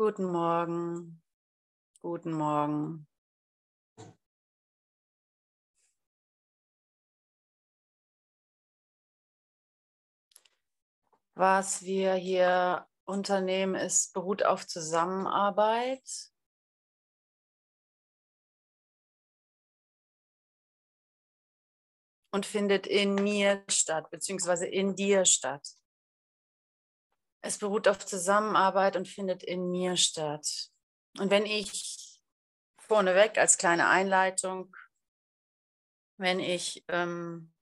Guten Morgen. Guten Morgen. Was wir hier unternehmen, ist, beruht auf Zusammenarbeit. Und findet in mir statt, beziehungsweise in dir statt. Es beruht auf Zusammenarbeit und findet in mir statt. Und wenn ich vorneweg als kleine Einleitung, wenn ich, ähm,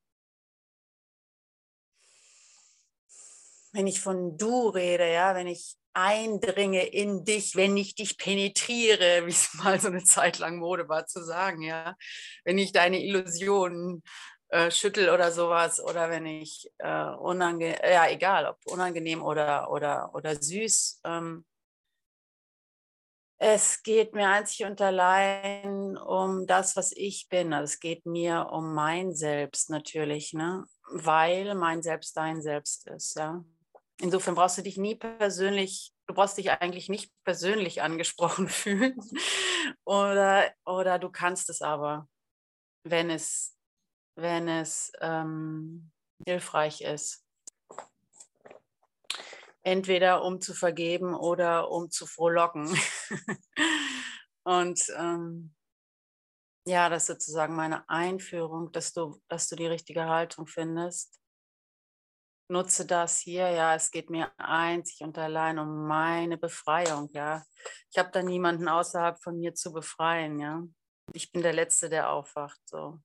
wenn ich von du rede, ja, wenn ich eindringe in dich, wenn ich dich penetriere, wie es mal so eine Zeit lang Mode war zu sagen, ja, wenn ich deine Illusionen äh, schüttel oder sowas oder wenn ich äh, unangenehm, ja egal, ob unangenehm oder, oder, oder süß. Ähm, es geht mir einzig und allein um das, was ich bin. Also es geht mir um mein Selbst natürlich, ne? weil mein Selbst dein Selbst ist. Ja? Insofern brauchst du dich nie persönlich, du brauchst dich eigentlich nicht persönlich angesprochen fühlen oder, oder du kannst es aber, wenn es wenn es ähm, hilfreich ist. Entweder um zu vergeben oder um zu frohlocken. Und ähm, ja, das ist sozusagen meine Einführung, dass du, dass du die richtige Haltung findest. Nutze das hier, ja, es geht mir einzig und allein um meine Befreiung, ja. Ich habe da niemanden außerhalb von mir zu befreien, ja. Ich bin der Letzte, der aufwacht, so.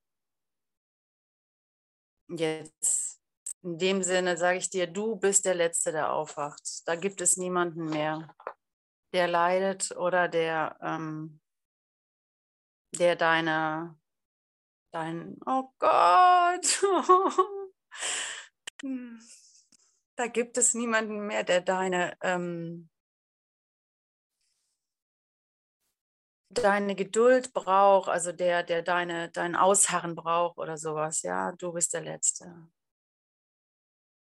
Jetzt, in dem Sinne sage ich dir, du bist der Letzte, der aufwacht. Da gibt es niemanden mehr, der leidet oder der, ähm, der deine, dein, oh Gott, da gibt es niemanden mehr, der deine, ähm, deine Geduld braucht, also der, der deine, dein Ausharren braucht oder sowas, ja, du bist der Letzte.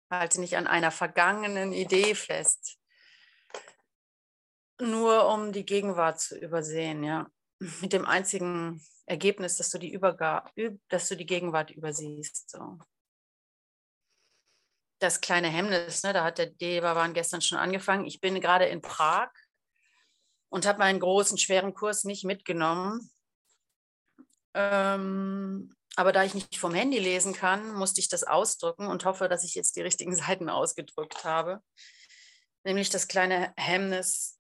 Halte nicht an einer vergangenen Idee fest, nur um die Gegenwart zu übersehen, ja. Mit dem einzigen Ergebnis, dass du die, Überga dass du die Gegenwart übersiehst. So. Das kleine Hemmnis, ne, da hat der Devavan gestern schon angefangen. Ich bin gerade in Prag und habe meinen großen, schweren Kurs nicht mitgenommen. Ähm, aber da ich nicht vom Handy lesen kann, musste ich das ausdrücken und hoffe, dass ich jetzt die richtigen Seiten ausgedrückt habe. Nämlich das kleine Hemmnis,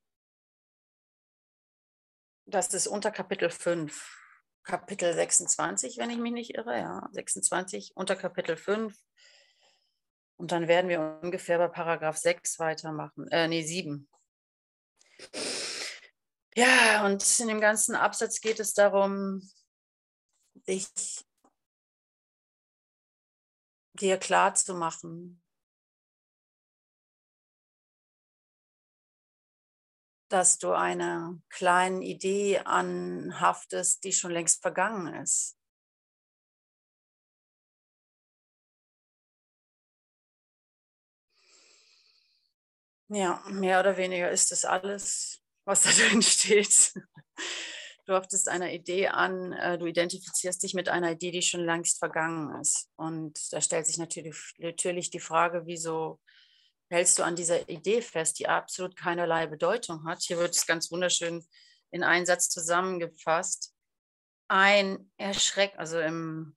das ist unter Kapitel 5, Kapitel 26, wenn ich mich nicht irre, ja, 26, unter Kapitel 5. Und dann werden wir ungefähr bei Paragraph 6 weitermachen, äh, nee, 7. Ja, und in dem ganzen Absatz geht es darum, dich dir klar zu machen, dass du einer kleinen Idee anhaftest, die schon längst vergangen ist. Ja, mehr oder weniger ist es alles was da drin steht. Du haftest einer Idee an, äh, du identifizierst dich mit einer Idee, die schon längst vergangen ist. Und da stellt sich natürlich, natürlich die Frage, wieso hältst du an dieser Idee fest, die absolut keinerlei Bedeutung hat. Hier wird es ganz wunderschön in einen Satz zusammengefasst. Ein Erschreck, also im,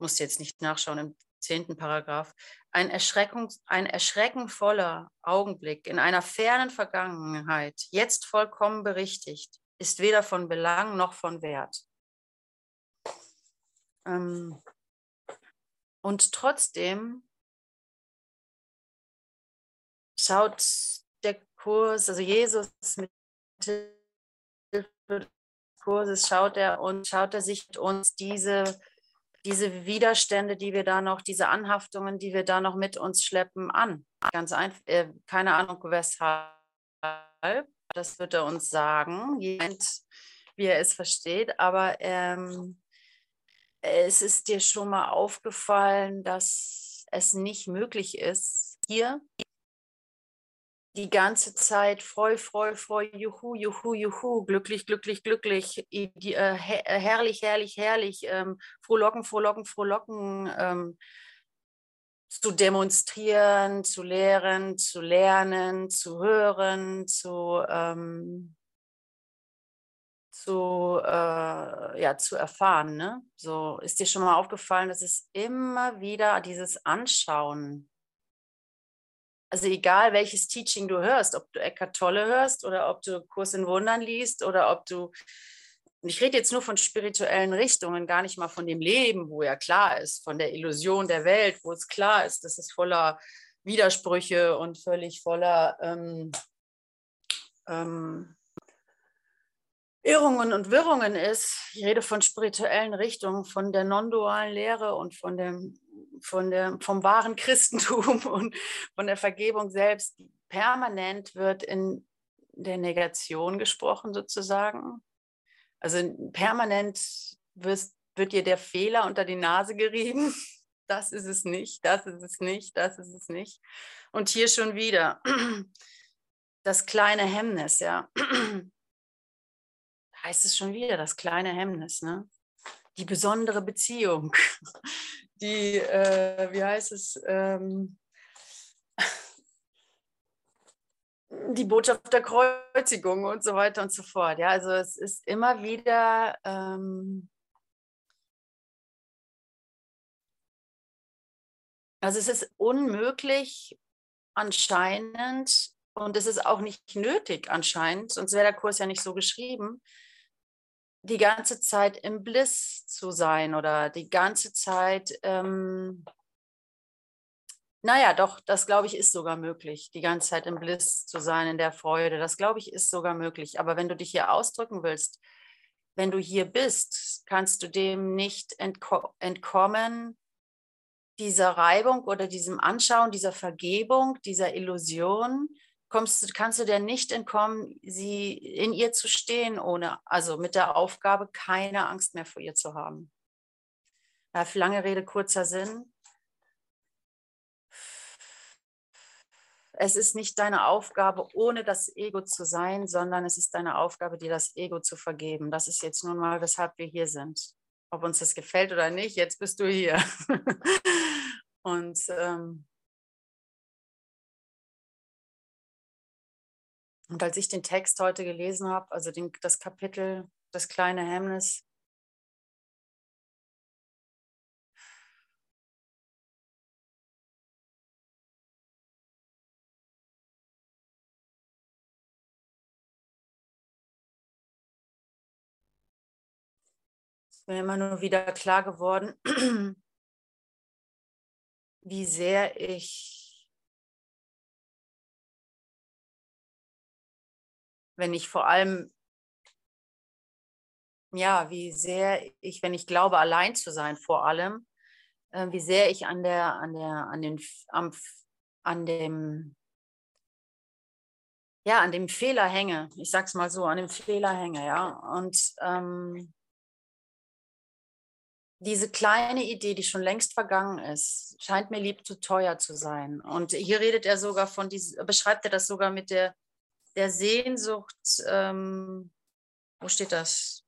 musst jetzt nicht nachschauen, im zehnten Paragraph, ein, Erschreckung, ein erschreckenvoller Augenblick in einer fernen Vergangenheit, jetzt vollkommen berichtigt, ist weder von Belang noch von Wert. Ähm, und trotzdem schaut der Kurs, also Jesus mit Hilfe des Kurses schaut er und schaut er sich uns diese diese Widerstände, die wir da noch, diese Anhaftungen, die wir da noch mit uns schleppen, an. Ganz einfach, äh, keine Ahnung weshalb. Das wird er uns sagen, wie er es versteht. Aber ähm, es ist dir schon mal aufgefallen, dass es nicht möglich ist, hier die ganze Zeit freu, freu, freu, juhu, juhu, juhu, glücklich, glücklich, glücklich, äh, äh, herrlich, herrlich, herrlich, ähm, frohlocken, frohlocken, frohlocken, ähm, zu demonstrieren, zu lehren, zu lernen, zu hören, zu, ähm, zu, äh, ja, zu erfahren. Ne? So ist dir schon mal aufgefallen, dass es immer wieder dieses Anschauen also egal welches Teaching du hörst, ob du Eckart Tolle hörst oder ob du Kurs in Wundern liest oder ob du, ich rede jetzt nur von spirituellen Richtungen, gar nicht mal von dem Leben, wo ja klar ist, von der Illusion der Welt, wo es klar ist, dass es voller Widersprüche und völlig voller ähm, ähm, Irrungen und Wirrungen ist. Ich rede von spirituellen Richtungen, von der non-dualen Lehre und von dem von der, vom wahren Christentum und von der Vergebung selbst, permanent wird in der Negation gesprochen sozusagen. Also permanent wirst, wird dir der Fehler unter die Nase gerieben. Das ist es nicht, das ist es nicht, das ist es nicht. Und hier schon wieder das kleine Hemmnis, ja. Heißt es schon wieder, das kleine Hemmnis, ne? Die besondere Beziehung, die, äh, wie heißt es, ähm, die Botschaft der Kreuzigung und so weiter und so fort. Ja, also es ist immer wieder ähm, also es ist unmöglich anscheinend und es ist auch nicht nötig anscheinend, sonst wäre der Kurs ja nicht so geschrieben, die ganze Zeit im Bliss zu sein oder die ganze Zeit, ähm, naja, doch, das glaube ich ist sogar möglich, die ganze Zeit im Bliss zu sein, in der Freude. Das glaube ich ist sogar möglich. Aber wenn du dich hier ausdrücken willst, wenn du hier bist, kannst du dem nicht entko entkommen, dieser Reibung oder diesem Anschauen, dieser Vergebung, dieser Illusion, kommst, kannst du dir nicht entkommen, sie in ihr zu stehen, ohne, also mit der Aufgabe, keine Angst mehr vor ihr zu haben. Ja, lange Rede, kurzer Sinn. Es ist nicht deine Aufgabe, ohne das Ego zu sein, sondern es ist deine Aufgabe, dir das Ego zu vergeben. Das ist jetzt nun mal, weshalb wir hier sind. Ob uns das gefällt oder nicht, jetzt bist du hier. Und ähm, Und als ich den Text heute gelesen habe, also den, das Kapitel, das kleine Hemmnis, ist mir immer nur wieder klar geworden, wie sehr ich wenn ich vor allem, ja, wie sehr ich, wenn ich glaube, allein zu sein, vor allem, äh, wie sehr ich an der, an der, an den, am, an dem, ja, an dem Fehler hänge. Ich sag's mal so, an dem Fehler hänge, ja. Und ähm, diese kleine Idee, die schon längst vergangen ist, scheint mir lieb zu teuer zu sein. Und hier redet er sogar von, diesem, beschreibt er das sogar mit der, der Sehnsucht, ähm, wo steht das?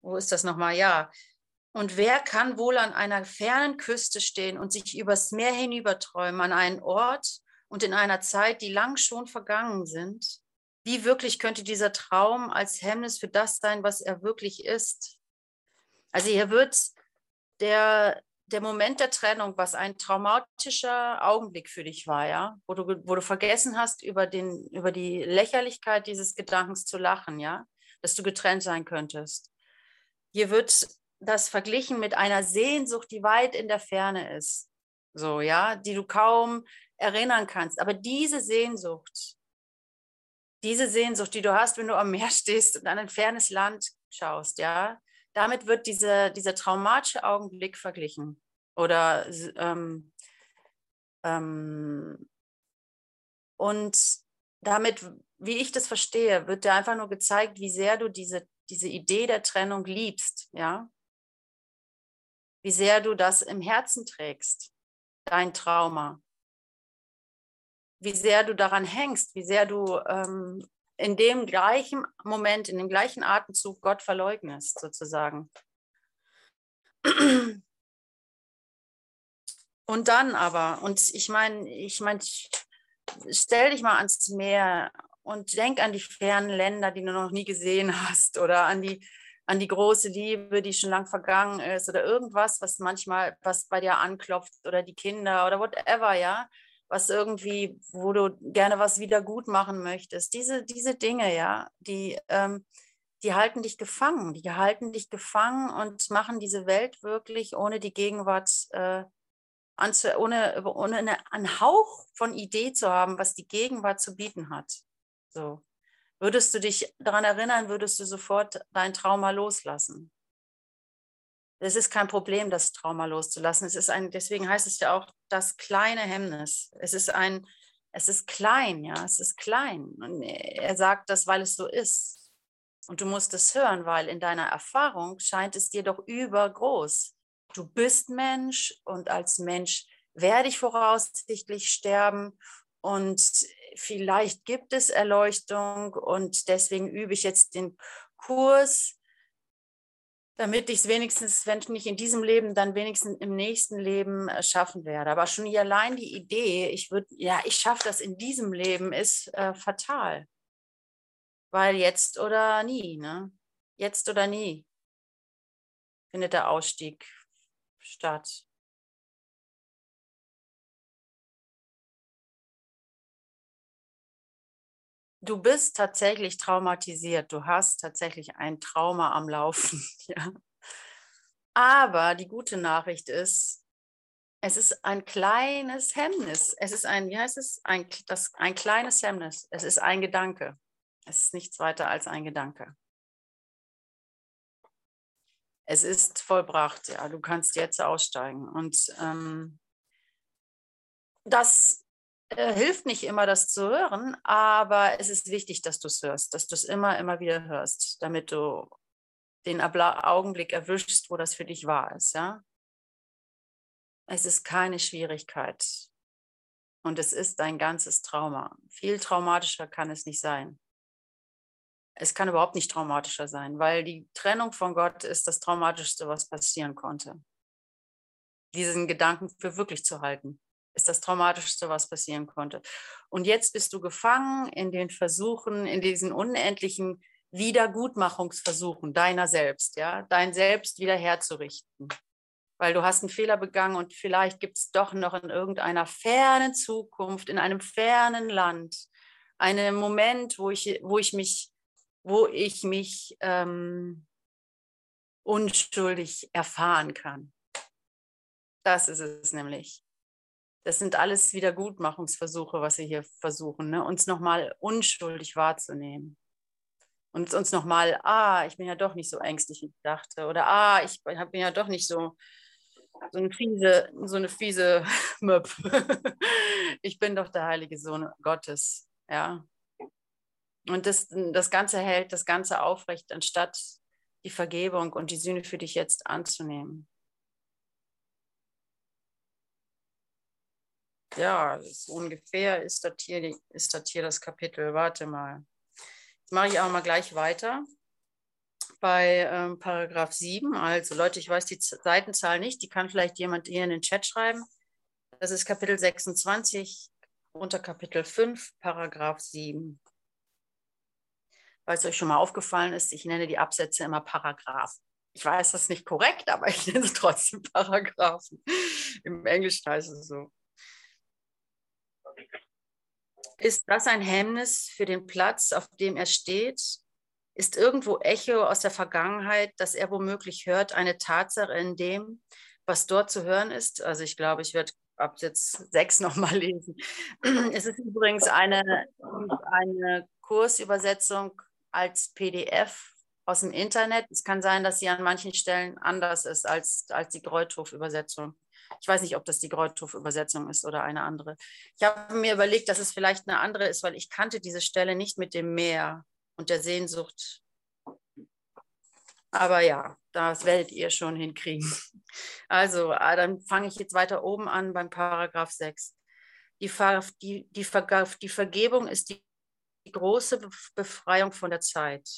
Wo ist das nochmal? Ja. Und wer kann wohl an einer fernen Küste stehen und sich übers Meer hinüberträumen, an einen Ort und in einer Zeit, die lang schon vergangen sind? Wie wirklich könnte dieser Traum als Hemmnis für das sein, was er wirklich ist? Also hier wird der der Moment der Trennung, was ein traumatischer Augenblick für dich war, ja, wo du, wo du vergessen hast, über, den, über die Lächerlichkeit dieses Gedankens zu lachen, ja, dass du getrennt sein könntest. Hier wird das verglichen mit einer Sehnsucht, die weit in der Ferne ist, so, ja, die du kaum erinnern kannst. Aber diese Sehnsucht, diese Sehnsucht, die du hast, wenn du am Meer stehst und an ein fernes Land schaust, ja, damit wird diese, dieser traumatische Augenblick verglichen. Oder ähm, ähm, und damit, wie ich das verstehe, wird dir einfach nur gezeigt, wie sehr du diese, diese Idee der Trennung liebst, ja. wie sehr du das im Herzen trägst, dein Trauma, wie sehr du daran hängst, wie sehr du ähm, in dem gleichen Moment, in dem gleichen Atemzug Gott verleugnest, sozusagen. Und dann aber, und ich meine, ich meine, stell dich mal ans Meer und denk an die fernen Länder, die du noch nie gesehen hast, oder an die, an die große Liebe, die schon lang vergangen ist, oder irgendwas, was manchmal, was bei dir anklopft, oder die Kinder oder whatever, ja, was irgendwie, wo du gerne was wieder gut machen möchtest. Diese, diese Dinge, ja, die, ähm, die halten dich gefangen, die halten dich gefangen und machen diese Welt wirklich ohne die Gegenwart äh, anzu, ohne, ohne eine, einen Hauch von Idee zu haben, was die Gegenwart zu bieten hat. So. Würdest du dich daran erinnern, würdest du sofort dein Trauma loslassen. Es ist kein Problem, das Trauma loszulassen. Es ist ein, deswegen heißt es ja auch das kleine Hemmnis. Es ist ein, es ist klein, ja, es ist klein. Und er sagt das, weil es so ist. Und du musst es hören, weil in deiner Erfahrung scheint es dir doch übergroß du bist Mensch und als Mensch werde ich voraussichtlich sterben und vielleicht gibt es Erleuchtung und deswegen übe ich jetzt den Kurs, damit ich es wenigstens, wenn nicht in diesem Leben, dann wenigstens im nächsten Leben äh, schaffen werde. Aber schon hier allein die Idee, ich würde, ja, ich schaffe das in diesem Leben, ist äh, fatal. Weil jetzt oder nie, ne? Jetzt oder nie findet der Ausstieg statt. Du bist tatsächlich traumatisiert, du hast tatsächlich ein Trauma am Laufen. Ja. Aber die gute Nachricht ist, es ist ein kleines Hemmnis. Es ist ein, wie heißt es? Ein, das, ein kleines Hemmnis. Es ist ein Gedanke. Es ist nichts weiter als ein Gedanke es ist vollbracht, ja, du kannst jetzt aussteigen. Und ähm, das äh, hilft nicht immer, das zu hören, aber es ist wichtig, dass du es hörst, dass du es immer, immer wieder hörst, damit du den Augenblick erwischst, wo das für dich wahr ist, ja. Es ist keine Schwierigkeit. Und es ist dein ganzes Trauma. Viel traumatischer kann es nicht sein es kann überhaupt nicht traumatischer sein, weil die Trennung von Gott ist das Traumatischste, was passieren konnte. Diesen Gedanken für wirklich zu halten, ist das Traumatischste, was passieren konnte. Und jetzt bist du gefangen in den Versuchen, in diesen unendlichen Wiedergutmachungsversuchen deiner selbst, ja, dein Selbst wiederherzurichten. Weil du hast einen Fehler begangen und vielleicht gibt es doch noch in irgendeiner fernen Zukunft, in einem fernen Land, einen Moment, wo ich, wo ich mich wo ich mich ähm, unschuldig erfahren kann. Das ist es nämlich. Das sind alles Wiedergutmachungsversuche, was wir hier versuchen, ne? uns nochmal unschuldig wahrzunehmen. Und uns nochmal, ah, ich bin ja doch nicht so ängstlich, wie ich dachte. Oder ah, ich bin ja doch nicht so, so eine fiese, so eine fiese Möp. ich bin doch der heilige Sohn Gottes. Ja, und das, das Ganze hält das Ganze aufrecht, anstatt die Vergebung und die Sühne für dich jetzt anzunehmen. Ja, so ungefähr ist das, hier, ist das hier das Kapitel. Warte mal. Jetzt mache ich auch mal gleich weiter bei ähm, Paragraph 7. Also Leute, ich weiß die Seitenzahl nicht, die kann vielleicht jemand hier in den Chat schreiben. Das ist Kapitel 26 unter Kapitel 5, Paragraph 7 weil es euch schon mal aufgefallen ist, ich nenne die Absätze immer Paragraphen. Ich weiß, das ist nicht korrekt, aber ich nenne es trotzdem Paragraphen. Im Englischen heißt es so. Ist das ein Hemmnis für den Platz, auf dem er steht? Ist irgendwo Echo aus der Vergangenheit, das er womöglich hört, eine Tatsache in dem, was dort zu hören ist? Also ich glaube, ich werde Absatz 6 nochmal lesen. Es ist übrigens eine, eine Kursübersetzung als PDF aus dem Internet. Es kann sein, dass sie an manchen Stellen anders ist als, als die Greuthof-Übersetzung. Ich weiß nicht, ob das die Greuthof-Übersetzung ist oder eine andere. Ich habe mir überlegt, dass es vielleicht eine andere ist, weil ich kannte diese Stelle nicht mit dem Meer und der Sehnsucht. Aber ja, das werdet ihr schon hinkriegen. Also, ah, dann fange ich jetzt weiter oben an beim Paragraph 6. Die, Ver die, die, Ver die Vergebung ist die große Befreiung von der Zeit.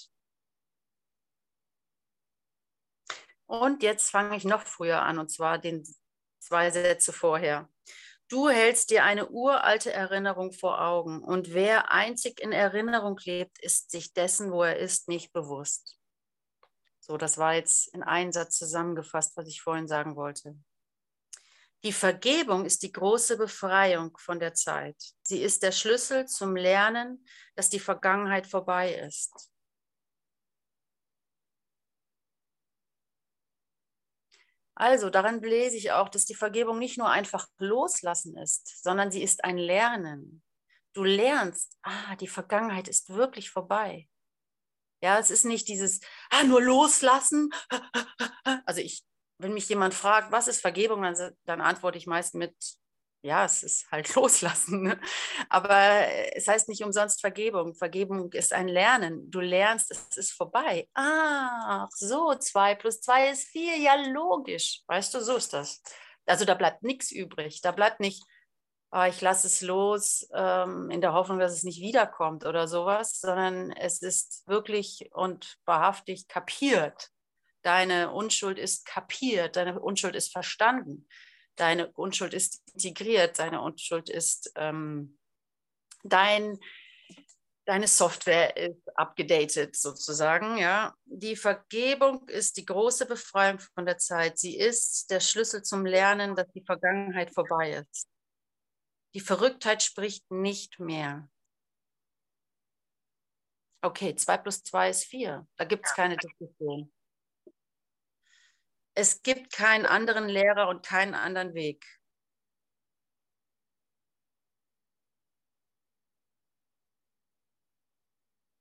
Und jetzt fange ich noch früher an, und zwar den zwei Sätze vorher. Du hältst dir eine uralte Erinnerung vor Augen, und wer einzig in Erinnerung lebt, ist sich dessen, wo er ist, nicht bewusst. So, das war jetzt in einen Satz zusammengefasst, was ich vorhin sagen wollte. Die Vergebung ist die große Befreiung von der Zeit. Sie ist der Schlüssel zum Lernen, dass die Vergangenheit vorbei ist. Also daran lese ich auch, dass die Vergebung nicht nur einfach loslassen ist, sondern sie ist ein Lernen. Du lernst, ah, die Vergangenheit ist wirklich vorbei. Ja, es ist nicht dieses, ah, nur loslassen. Also ich, wenn mich jemand fragt, was ist Vergebung, dann, dann antworte ich meist mit, ja, es ist halt loslassen. Ne? Aber es heißt nicht umsonst Vergebung. Vergebung ist ein Lernen. Du lernst, es ist vorbei. Ach, so, zwei plus zwei ist vier. Ja, logisch. Weißt du, so ist das. Also da bleibt nichts übrig. Da bleibt nicht, oh, ich lasse es los ähm, in der Hoffnung, dass es nicht wiederkommt oder sowas, sondern es ist wirklich und wahrhaftig kapiert. Deine Unschuld ist kapiert, deine Unschuld ist verstanden deine Unschuld ist integriert, deine Unschuld ist ähm, dein, deine Software ist abgedatet sozusagen. Ja. Die Vergebung ist die große Befreiung von der Zeit. Sie ist der Schlüssel zum Lernen, dass die Vergangenheit vorbei ist. Die Verrücktheit spricht nicht mehr. Okay, 2 plus 2 ist 4. Da gibt es keine Diskussion es gibt keinen anderen Lehrer und keinen anderen Weg.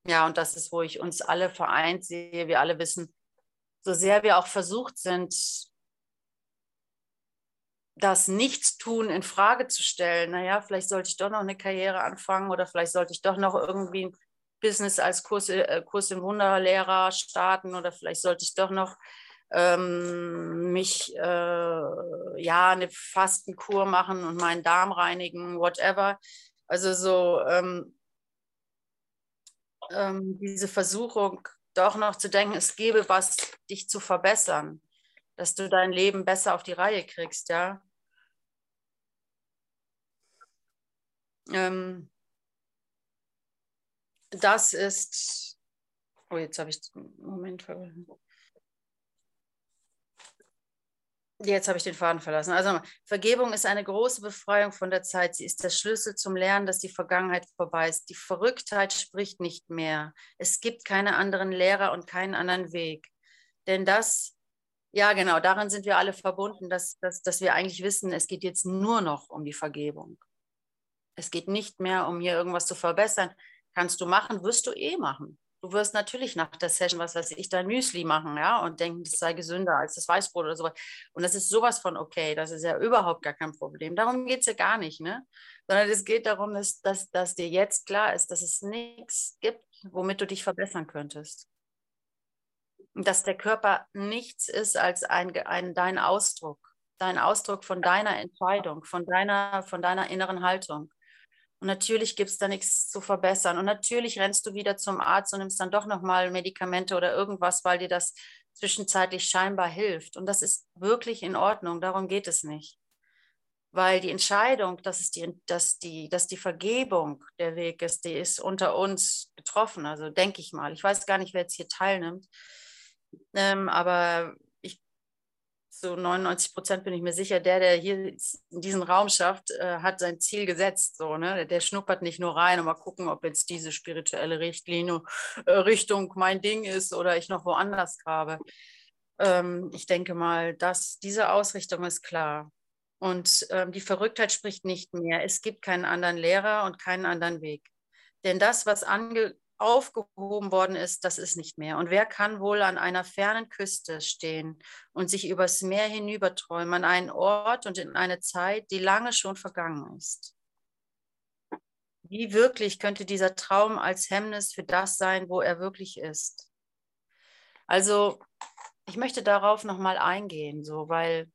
Ja, und das ist, wo ich uns alle vereint sehe. Wir alle wissen, so sehr wir auch versucht sind, das Nichtstun in Frage zu stellen. Naja, vielleicht sollte ich doch noch eine Karriere anfangen oder vielleicht sollte ich doch noch irgendwie ein Business als Kurs, äh, Kurs im Wunderlehrer starten oder vielleicht sollte ich doch noch ähm, mich äh, ja eine Fastenkur machen und meinen Darm reinigen, whatever. Also so ähm, ähm, diese Versuchung, doch noch zu denken, es gäbe was, dich zu verbessern, dass du dein Leben besser auf die Reihe kriegst, ja. Ähm, das ist, oh, jetzt habe ich, Moment, Jetzt habe ich den Faden verlassen. Also Vergebung ist eine große Befreiung von der Zeit. Sie ist der Schlüssel zum Lernen, dass die Vergangenheit vorbei ist. Die Verrücktheit spricht nicht mehr. Es gibt keine anderen Lehrer und keinen anderen Weg. Denn das, ja genau, daran sind wir alle verbunden, dass, dass, dass wir eigentlich wissen, es geht jetzt nur noch um die Vergebung. Es geht nicht mehr um hier irgendwas zu verbessern. Kannst du machen, wirst du eh machen. Du wirst natürlich nach der Session, was weiß ich, dein Müsli machen, ja, und denken, das sei gesünder als das Weißbrot oder sowas. Und das ist sowas von okay, das ist ja überhaupt gar kein Problem. Darum geht es ja gar nicht, ne? Sondern es geht darum, dass, dass, dass dir jetzt klar ist, dass es nichts gibt, womit du dich verbessern könntest. Dass der Körper nichts ist als ein, ein, dein Ausdruck, dein Ausdruck von deiner Entscheidung, von deiner, von deiner inneren Haltung. Und natürlich gibt es da nichts zu verbessern. Und natürlich rennst du wieder zum Arzt und nimmst dann doch nochmal Medikamente oder irgendwas, weil dir das zwischenzeitlich scheinbar hilft. Und das ist wirklich in Ordnung. Darum geht es nicht. Weil die Entscheidung, dass, es die, dass, die, dass die Vergebung der Weg ist, die ist unter uns getroffen. Also denke ich mal. Ich weiß gar nicht, wer jetzt hier teilnimmt. Ähm, aber so 99 Prozent bin ich mir sicher, der, der hier diesen Raum schafft, äh, hat sein Ziel gesetzt. So, ne? Der schnuppert nicht nur rein und mal gucken, ob jetzt diese spirituelle Richtlinie äh, Richtung mein Ding ist oder ich noch woanders grabe. Ähm, ich denke mal, dass diese Ausrichtung ist klar. Und ähm, die Verrücktheit spricht nicht mehr. Es gibt keinen anderen Lehrer und keinen anderen Weg. Denn das, was ange aufgehoben worden ist, das ist nicht mehr. Und wer kann wohl an einer fernen Küste stehen und sich übers Meer hinüberträumen, an einen Ort und in eine Zeit, die lange schon vergangen ist? Wie wirklich könnte dieser Traum als Hemmnis für das sein, wo er wirklich ist? Also ich möchte darauf nochmal eingehen, so, weil,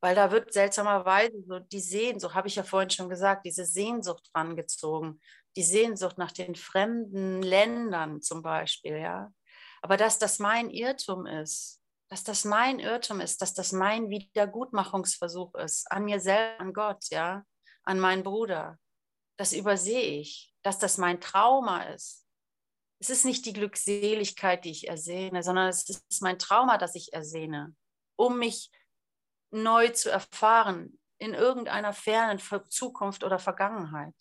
weil da wird seltsamerweise so die Sehnsucht, habe ich ja vorhin schon gesagt, diese Sehnsucht rangezogen, die Sehnsucht nach den fremden Ländern zum Beispiel, ja. Aber dass das mein Irrtum ist, dass das mein Irrtum ist, dass das mein Wiedergutmachungsversuch ist, an mir selbst, an Gott, ja, an meinen Bruder, das übersehe ich, dass das mein Trauma ist. Es ist nicht die Glückseligkeit, die ich ersehne, sondern es ist mein Trauma, das ich ersehne, um mich neu zu erfahren in irgendeiner fernen Zukunft oder Vergangenheit.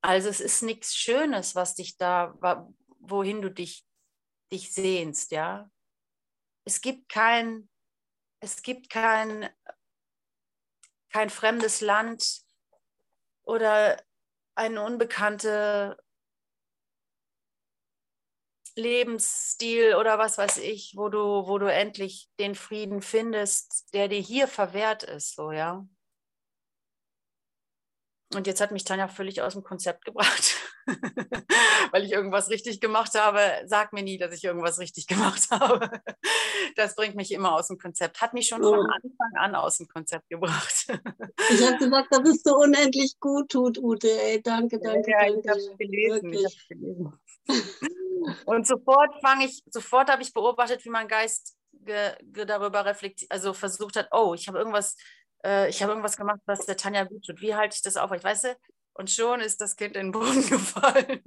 Also es ist nichts Schönes, was dich da, wohin du dich, dich sehnst, ja. Es gibt kein, es gibt kein, kein fremdes Land oder eine unbekannte Lebensstil oder was weiß ich, wo du, wo du endlich den Frieden findest, der dir hier verwehrt ist, so, ja. Und jetzt hat mich Tanja völlig aus dem Konzept gebracht, weil ich irgendwas richtig gemacht habe. Sag mir nie, dass ich irgendwas richtig gemacht habe. Das bringt mich immer aus dem Konzept. Hat mich schon von Anfang an aus dem Konzept gebracht. Ich habe gesagt, dass es so unendlich gut tut, Ute. Ey, danke, danke. Ja, danke. ich habe es gelesen. Ich gelesen. Und sofort fange ich, sofort habe ich beobachtet, wie mein Geist ge, ge darüber reflektiert, also versucht hat, oh, ich habe irgendwas äh, ich habe irgendwas gemacht, was der Tanja gut tut. Wie halte ich das auf? Ich weiß, und schon ist das Kind in den Boden gefallen.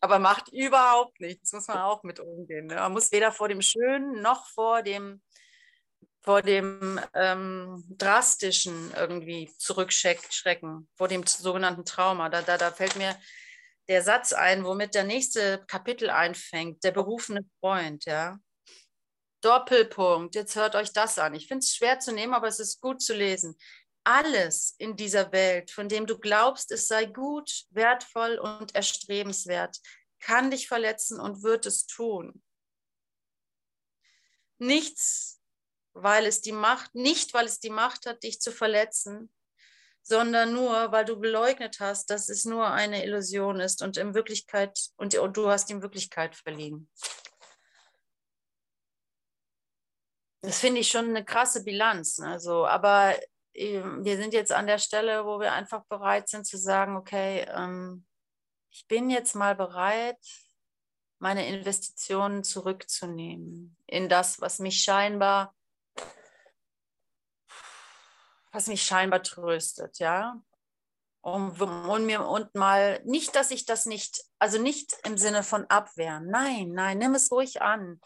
Aber macht überhaupt nichts, muss man auch mit umgehen. Ne? Man muss weder vor dem Schönen noch vor dem, vor dem ähm, Drastischen irgendwie zurückschrecken, vor dem sogenannten Trauma. Da, da, da fällt mir der Satz ein, womit der nächste Kapitel einfängt, der berufene Freund, ja. Doppelpunkt, jetzt hört euch das an. Ich finde es schwer zu nehmen, aber es ist gut zu lesen. Alles in dieser Welt, von dem du glaubst, es sei gut, wertvoll und erstrebenswert, kann dich verletzen und wird es tun. Nichts, weil es die Macht, nicht weil es die Macht hat, dich zu verletzen, sondern nur, weil du geleugnet hast, dass es nur eine Illusion ist und in Wirklichkeit und, und du hast ihm Wirklichkeit verliehen. Das finde ich schon eine krasse Bilanz. Also, aber ähm, wir sind jetzt an der Stelle, wo wir einfach bereit sind zu sagen, okay, ähm, ich bin jetzt mal bereit, meine Investitionen zurückzunehmen in das, was mich scheinbar, was mich scheinbar tröstet, ja. Und, und mir und mal nicht, dass ich das nicht, also nicht im Sinne von abwehren. Nein, nein, nimm es ruhig an.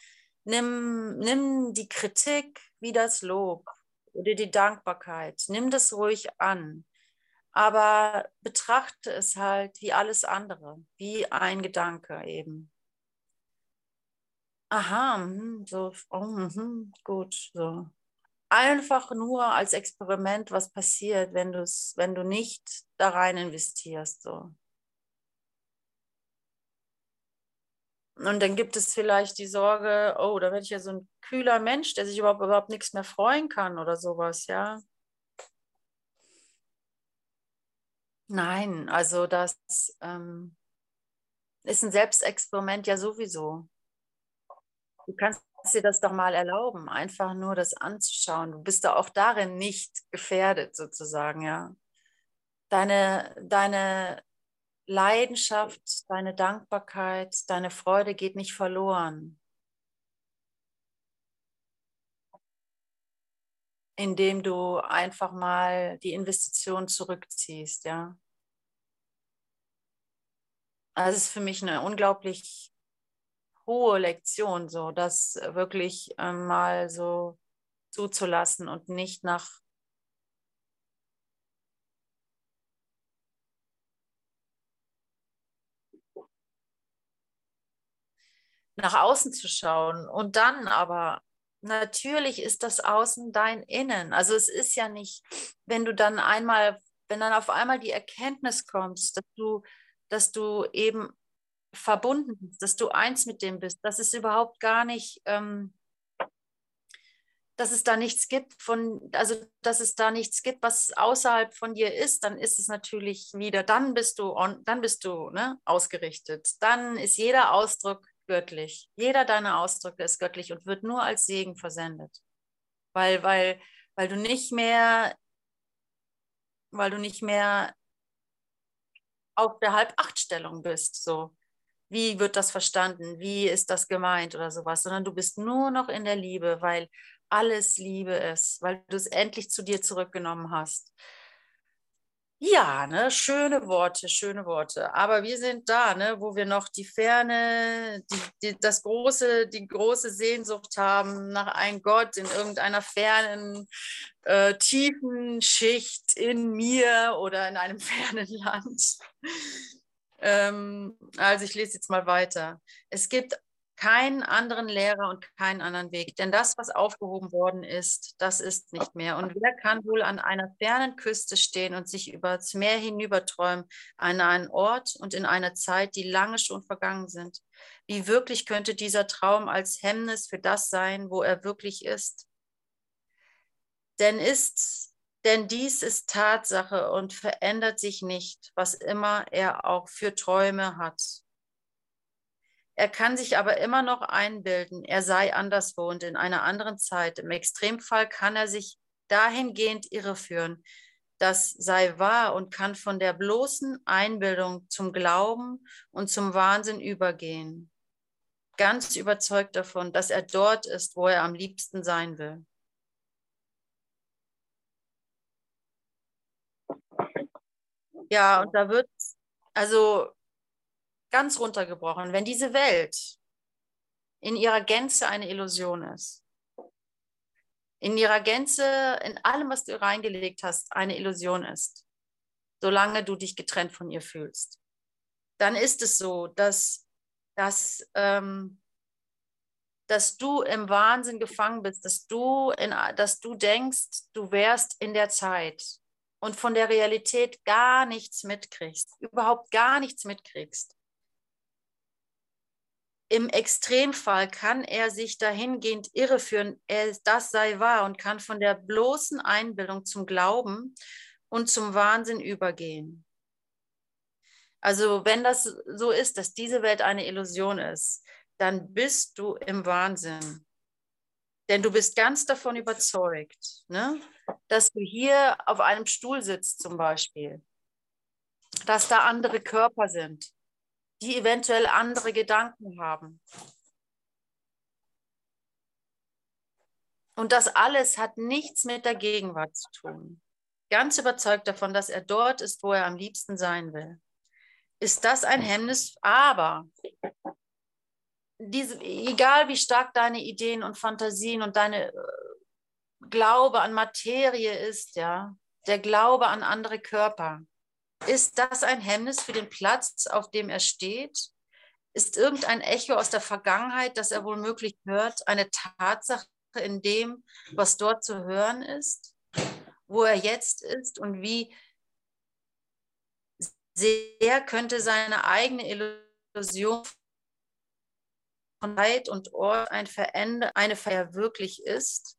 Nimm, nimm die Kritik wie das Lob oder die Dankbarkeit. Nimm das ruhig an. Aber betrachte es halt wie alles andere, wie ein Gedanke eben. Aha, hm, so, oh, mhm, gut, so. Einfach nur als Experiment, was passiert, wenn, wenn du nicht da rein investierst. So. Und dann gibt es vielleicht die Sorge, oh, da werde ich ja so ein kühler Mensch, der sich überhaupt, überhaupt nichts mehr freuen kann oder sowas, ja. Nein, also das ähm, ist ein Selbstexperiment ja sowieso. Du kannst dir das doch mal erlauben, einfach nur das anzuschauen. Du bist da auch darin nicht gefährdet, sozusagen, ja. Deine, deine Leidenschaft, deine Dankbarkeit, deine Freude geht nicht verloren. Indem du einfach mal die Investition zurückziehst, ja. Das ist für mich eine unglaublich hohe Lektion, so das wirklich äh, mal so zuzulassen und nicht nach nach außen zu schauen. Und dann aber, natürlich ist das Außen dein Innen. Also es ist ja nicht, wenn du dann einmal, wenn dann auf einmal die Erkenntnis kommst, dass du, dass du eben verbunden bist, dass du eins mit dem bist, dass es überhaupt gar nicht, ähm, dass es da nichts gibt von, also dass es da nichts gibt, was außerhalb von dir ist, dann ist es natürlich wieder, dann bist du on, dann bist du ne, ausgerichtet. Dann ist jeder Ausdruck göttlich. Jeder deiner Ausdrücke ist göttlich und wird nur als Segen versendet. Weil, weil, weil du nicht mehr, weil du nicht mehr auf der Halb-Acht-Stellung bist. So, wie wird das verstanden? Wie ist das gemeint oder sowas? Sondern du bist nur noch in der Liebe, weil alles Liebe ist, weil du es endlich zu dir zurückgenommen hast. Ja, ne, schöne Worte, schöne Worte. Aber wir sind da, ne, wo wir noch die Ferne, die, die, das große, die große Sehnsucht haben nach einem Gott in irgendeiner fernen, äh, tiefen Schicht in mir oder in einem fernen Land. Ähm, also ich lese jetzt mal weiter. Es gibt keinen anderen Lehrer und keinen anderen Weg. Denn das, was aufgehoben worden ist, das ist nicht mehr. Und wer kann wohl an einer fernen Küste stehen und sich über das Meer hinüberträumen, an einen Ort und in einer Zeit, die lange schon vergangen sind? Wie wirklich könnte dieser Traum als Hemmnis für das sein, wo er wirklich ist? Denn ist denn dies ist Tatsache und verändert sich nicht, was immer er auch für Träume hat. Er kann sich aber immer noch einbilden, er sei anderswo und in einer anderen Zeit. Im Extremfall kann er sich dahingehend irreführen. Das sei wahr und kann von der bloßen Einbildung zum Glauben und zum Wahnsinn übergehen. Ganz überzeugt davon, dass er dort ist, wo er am liebsten sein will. Ja, und da wird, also ganz runtergebrochen, wenn diese Welt in ihrer Gänze eine Illusion ist, in ihrer Gänze, in allem, was du reingelegt hast, eine Illusion ist, solange du dich getrennt von ihr fühlst, dann ist es so, dass, dass, ähm, dass du im Wahnsinn gefangen bist, dass du, in, dass du denkst, du wärst in der Zeit und von der Realität gar nichts mitkriegst, überhaupt gar nichts mitkriegst. Im Extremfall kann er sich dahingehend irreführen, er, das sei wahr und kann von der bloßen Einbildung zum Glauben und zum Wahnsinn übergehen. Also wenn das so ist, dass diese Welt eine Illusion ist, dann bist du im Wahnsinn. Denn du bist ganz davon überzeugt, ne, dass du hier auf einem Stuhl sitzt zum Beispiel, dass da andere Körper sind, die eventuell andere Gedanken haben. Und das alles hat nichts mit der Gegenwart zu tun. Ganz überzeugt davon, dass er dort ist, wo er am liebsten sein will. Ist das ein Hemmnis? Aber diese, egal wie stark deine Ideen und Fantasien und deine äh, Glaube an Materie ist, ja, der Glaube an andere Körper, ist das ein Hemmnis für den Platz, auf dem er steht? Ist irgendein Echo aus der Vergangenheit, das er womöglich hört, eine Tatsache in dem, was dort zu hören ist? Wo er jetzt ist und wie sehr könnte seine eigene Illusion von Zeit und Ort ein Veränder, eine Feier wirklich ist?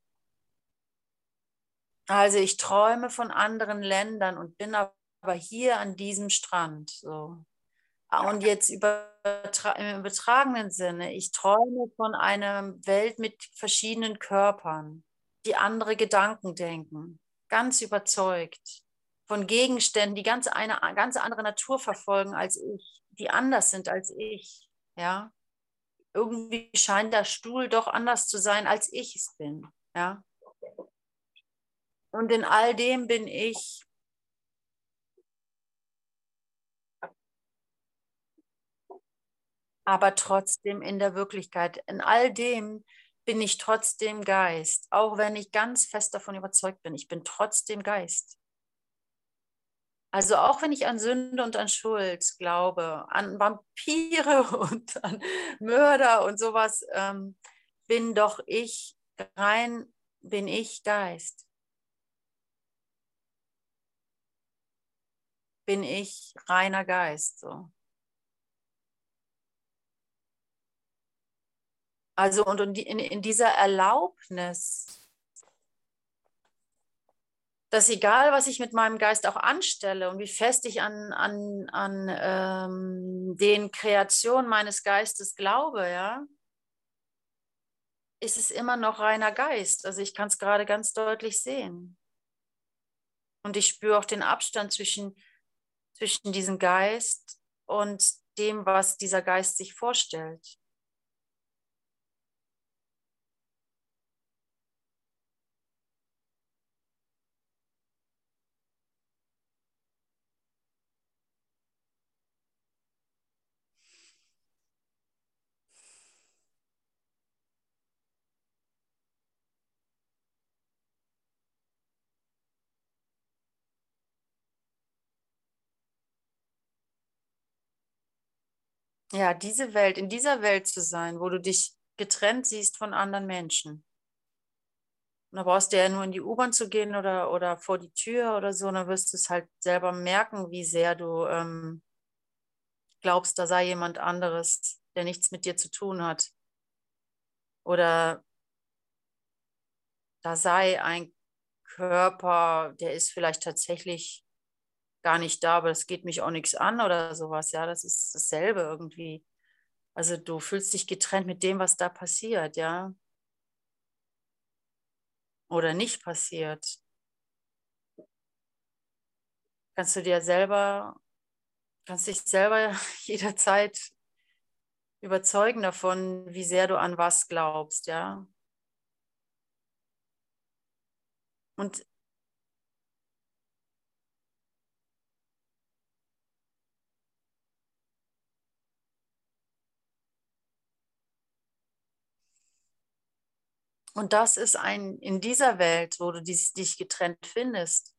Also ich träume von anderen Ländern und bin aber aber hier an diesem Strand. So. Und jetzt übertra im übertragenen Sinne, ich träume von einer Welt mit verschiedenen Körpern, die andere Gedanken denken, ganz überzeugt, von Gegenständen, die ganz eine ganz andere Natur verfolgen als ich, die anders sind als ich. Ja, irgendwie scheint der Stuhl doch anders zu sein, als ich es bin. Ja, und in all dem bin ich aber trotzdem in der Wirklichkeit. In all dem bin ich trotzdem Geist, auch wenn ich ganz fest davon überzeugt bin, ich bin trotzdem Geist. Also auch wenn ich an Sünde und an Schuld glaube, an Vampire und an Mörder und sowas, ähm, bin doch ich rein, bin ich Geist. Bin ich reiner Geist so. Also und in, in dieser Erlaubnis dass egal, was ich mit meinem Geist auch anstelle und wie fest ich an, an, an ähm, den Kreationen meines Geistes glaube, ja, ist es immer noch reiner Geist. Also ich kann es gerade ganz deutlich sehen. Und ich spüre auch den Abstand zwischen, zwischen diesem Geist und dem, was dieser Geist sich vorstellt. Ja, diese Welt, in dieser Welt zu sein, wo du dich getrennt siehst von anderen Menschen. Und da brauchst du ja nur in die U-Bahn zu gehen oder, oder vor die Tür oder so, und dann wirst du es halt selber merken, wie sehr du ähm, glaubst, da sei jemand anderes, der nichts mit dir zu tun hat. Oder da sei ein Körper, der ist vielleicht tatsächlich gar nicht da, aber das geht mich auch nichts an oder sowas. Ja, das ist dasselbe irgendwie. Also du fühlst dich getrennt mit dem, was da passiert, ja. Oder nicht passiert. Kannst du dir selber, kannst dich selber jederzeit überzeugen davon, wie sehr du an was glaubst, ja. Und Und das ist ein, in dieser Welt, wo du dich getrennt findest,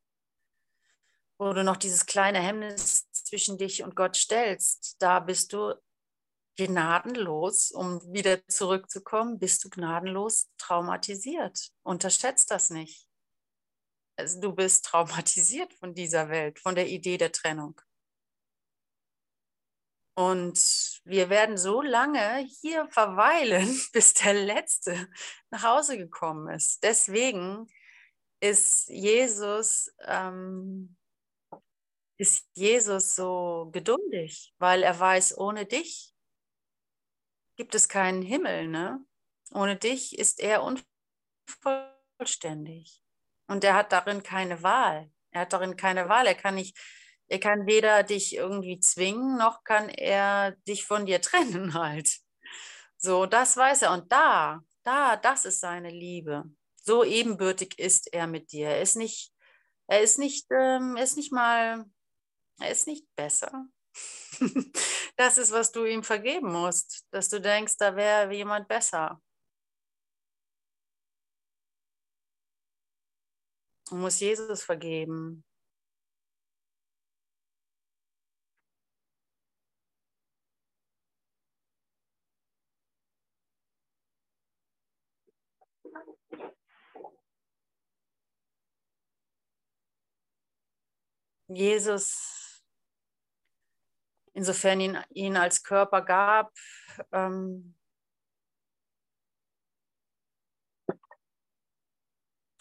wo du noch dieses kleine Hemmnis zwischen dich und Gott stellst, da bist du gnadenlos, um wieder zurückzukommen, bist du gnadenlos traumatisiert. Unterschätzt das nicht. Also du bist traumatisiert von dieser Welt, von der Idee der Trennung. Und wir werden so lange hier verweilen, bis der Letzte nach Hause gekommen ist. Deswegen ist Jesus, ähm, ist Jesus so geduldig, weil er weiß, ohne dich gibt es keinen Himmel. Ne? Ohne dich ist er unvollständig. Und er hat darin keine Wahl. Er hat darin keine Wahl. Er kann nicht er kann weder dich irgendwie zwingen, noch kann er dich von dir trennen halt. So, das weiß er. Und da, da, das ist seine Liebe. So ebenbürtig ist er mit dir. Er ist nicht, er ist nicht, ähm, er ist nicht mal, er ist nicht besser. das ist, was du ihm vergeben musst, dass du denkst, da wäre jemand besser. Du musst Jesus vergeben. Jesus, insofern ihn, ihn als Körper gab, ähm,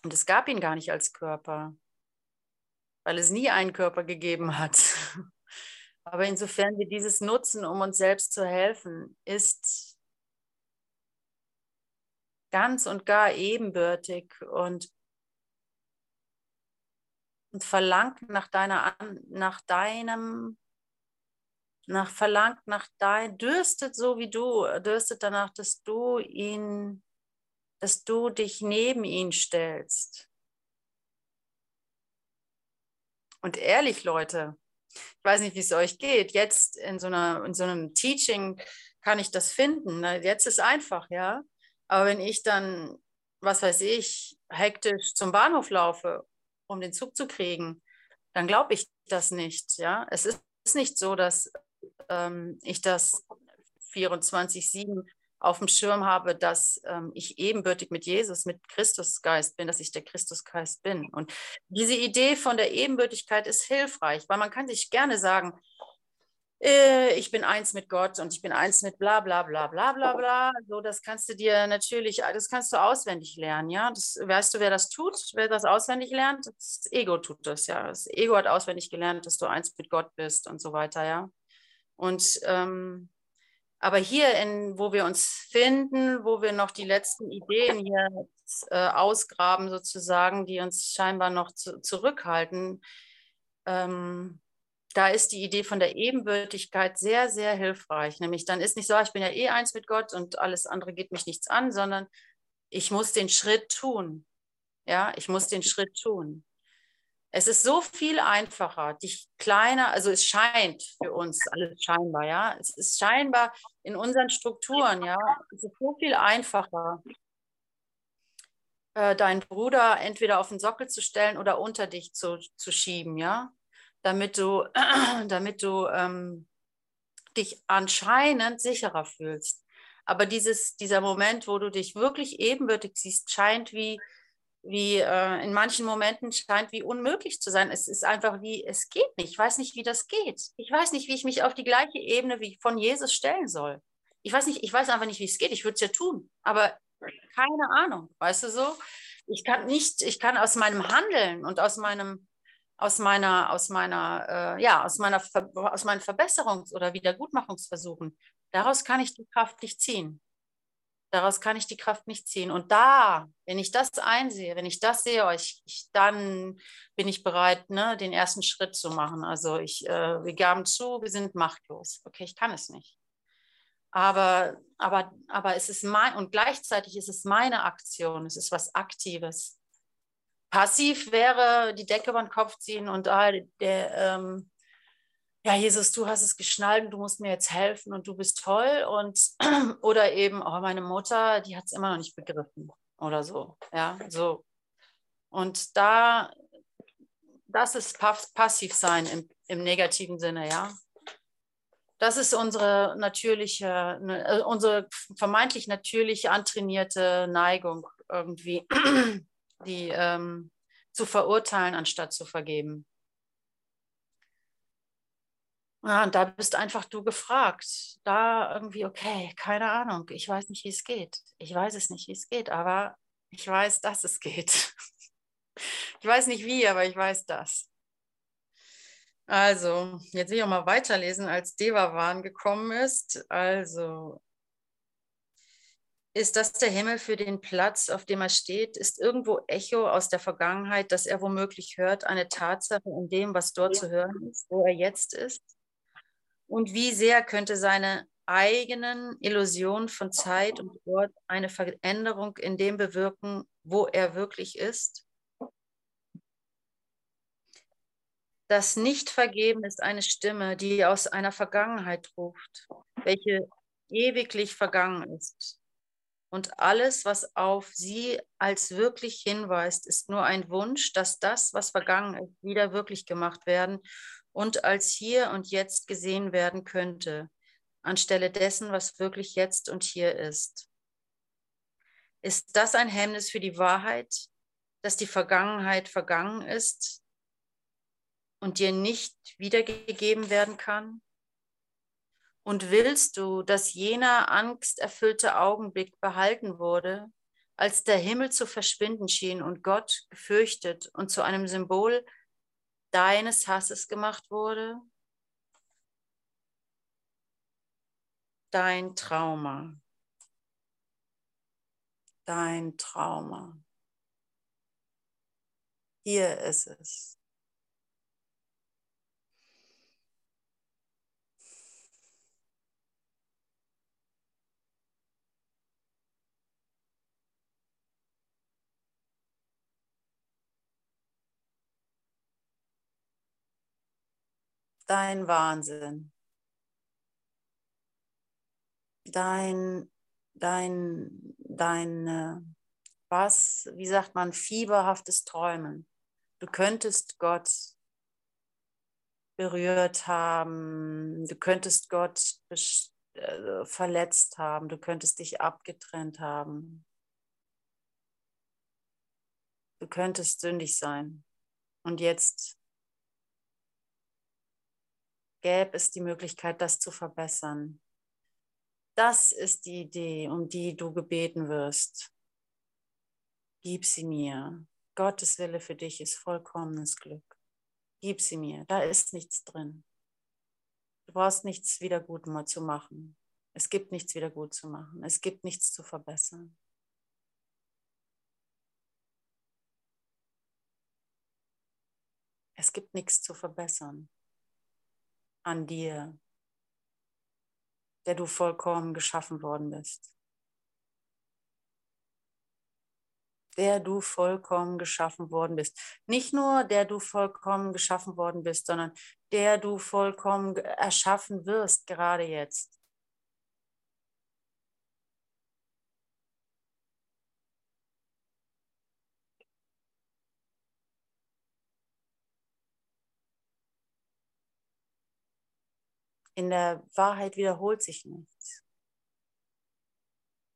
und es gab ihn gar nicht als Körper, weil es nie einen Körper gegeben hat. Aber insofern wir dieses nutzen, um uns selbst zu helfen, ist ganz und gar ebenbürtig und und verlangt nach deiner, nach deinem, nach verlangt nach dein, dürstet so wie du, dürstet danach, dass du ihn, dass du dich neben ihn stellst. Und ehrlich, Leute, ich weiß nicht, wie es euch geht. Jetzt in so, einer, in so einem Teaching kann ich das finden. Jetzt ist einfach, ja. Aber wenn ich dann, was weiß ich, hektisch zum Bahnhof laufe um den Zug zu kriegen, dann glaube ich das nicht. Ja? Es ist nicht so, dass ähm, ich das 24-7 auf dem Schirm habe, dass ähm, ich ebenbürtig mit Jesus, mit Christusgeist bin, dass ich der Christusgeist bin. Und diese Idee von der Ebenbürtigkeit ist hilfreich, weil man kann sich gerne sagen, äh, ich bin eins mit Gott und ich bin eins mit bla bla bla bla bla bla. So, das kannst du dir natürlich, das kannst du auswendig lernen, ja. Das, weißt du, wer das tut, wer das auswendig lernt? Das Ego tut das, ja. Das Ego hat auswendig gelernt, dass du eins mit Gott bist und so weiter, ja. Und ähm, aber hier, in, wo wir uns finden, wo wir noch die letzten Ideen hier äh, ausgraben, sozusagen, die uns scheinbar noch zu, zurückhalten, ähm, da ist die Idee von der Ebenbürtigkeit sehr, sehr hilfreich. Nämlich dann ist nicht so, ah, ich bin ja eh eins mit Gott und alles andere geht mich nichts an, sondern ich muss den Schritt tun. Ja, ich muss den Schritt tun. Es ist so viel einfacher, dich kleiner, also es scheint für uns alles scheinbar, ja. Es ist scheinbar in unseren Strukturen, ja, es ist so viel einfacher, äh, deinen Bruder entweder auf den Sockel zu stellen oder unter dich zu, zu schieben, ja damit du, damit du ähm, dich anscheinend sicherer fühlst. Aber dieses, dieser Moment, wo du dich wirklich ebenbürtig siehst, scheint wie, wie äh, in manchen Momenten scheint wie unmöglich zu sein. Es ist einfach wie, es geht nicht. Ich weiß nicht, wie das geht. Ich weiß nicht, wie ich mich auf die gleiche Ebene wie von Jesus stellen soll. Ich weiß nicht, ich weiß einfach nicht, wie es geht. Ich würde es ja tun, aber keine Ahnung, weißt du so? Ich kann nicht, ich kann aus meinem Handeln und aus meinem aus meiner, aus meiner, äh, ja, aus meiner, aus meinen Verbesserungs- oder Wiedergutmachungsversuchen. Daraus kann ich die Kraft nicht ziehen. Daraus kann ich die Kraft nicht ziehen. Und da, wenn ich das einsehe, wenn ich das sehe, ich, ich, dann bin ich bereit, ne, den ersten Schritt zu machen. Also ich, äh, wir gaben zu, wir sind machtlos. Okay, ich kann es nicht. Aber, aber, aber es ist mein, und gleichzeitig ist es meine Aktion, es ist was Aktives. Passiv wäre die Decke über den Kopf ziehen und ah, der, ähm, ja, Jesus, du hast es geschnallt und du musst mir jetzt helfen und du bist toll. Und oder eben, oh, meine Mutter, die hat es immer noch nicht begriffen oder so. Ja, so. Und da, das ist passiv sein im, im negativen Sinne, ja. Das ist unsere natürliche, ne, äh, unsere vermeintlich natürlich antrainierte Neigung irgendwie die ähm, zu verurteilen, anstatt zu vergeben. Ja, und da bist einfach du gefragt. Da irgendwie, okay, keine Ahnung, ich weiß nicht, wie es geht. Ich weiß es nicht, wie es geht, aber ich weiß, dass es geht. Ich weiß nicht wie, aber ich weiß das. Also, jetzt will ich auch mal weiterlesen, als Devavan gekommen ist. Also, ist das der Himmel für den Platz, auf dem er steht? Ist irgendwo Echo aus der Vergangenheit, das er womöglich hört, eine Tatsache in dem, was dort zu hören ist, wo er jetzt ist? Und wie sehr könnte seine eigenen Illusionen von Zeit und Ort eine Veränderung in dem bewirken, wo er wirklich ist? Das Nichtvergeben ist eine Stimme, die aus einer Vergangenheit ruft, welche ewiglich vergangen ist und alles, was auf sie als wirklich hinweist, ist nur ein Wunsch, dass das, was vergangen ist, wieder wirklich gemacht werden und als hier und jetzt gesehen werden könnte, anstelle dessen, was wirklich jetzt und hier ist. Ist das ein Hemmnis für die Wahrheit, dass die Vergangenheit vergangen ist und dir nicht wiedergegeben werden kann? Und willst du, dass jener angsterfüllte Augenblick behalten wurde, als der Himmel zu verschwinden schien und Gott gefürchtet und zu einem Symbol deines Hasses gemacht wurde? Dein Trauma. Dein Trauma. Hier ist es. Dein Wahnsinn, dein, dein, dein, was, wie sagt man, fieberhaftes Träumen. Du könntest Gott berührt haben, du könntest Gott äh, verletzt haben, du könntest dich abgetrennt haben. Du könntest sündig sein. Und jetzt gäbe es die Möglichkeit, das zu verbessern. Das ist die Idee, um die du gebeten wirst. Gib sie mir. Gottes Wille für dich ist vollkommenes Glück. Gib sie mir. Da ist nichts drin. Du brauchst nichts wieder gut zu machen. Es gibt nichts wieder gut zu machen. Es gibt nichts zu verbessern. Es gibt nichts zu verbessern an dir, der du vollkommen geschaffen worden bist. Der du vollkommen geschaffen worden bist. Nicht nur der du vollkommen geschaffen worden bist, sondern der du vollkommen erschaffen wirst, gerade jetzt. In der Wahrheit wiederholt sich nichts.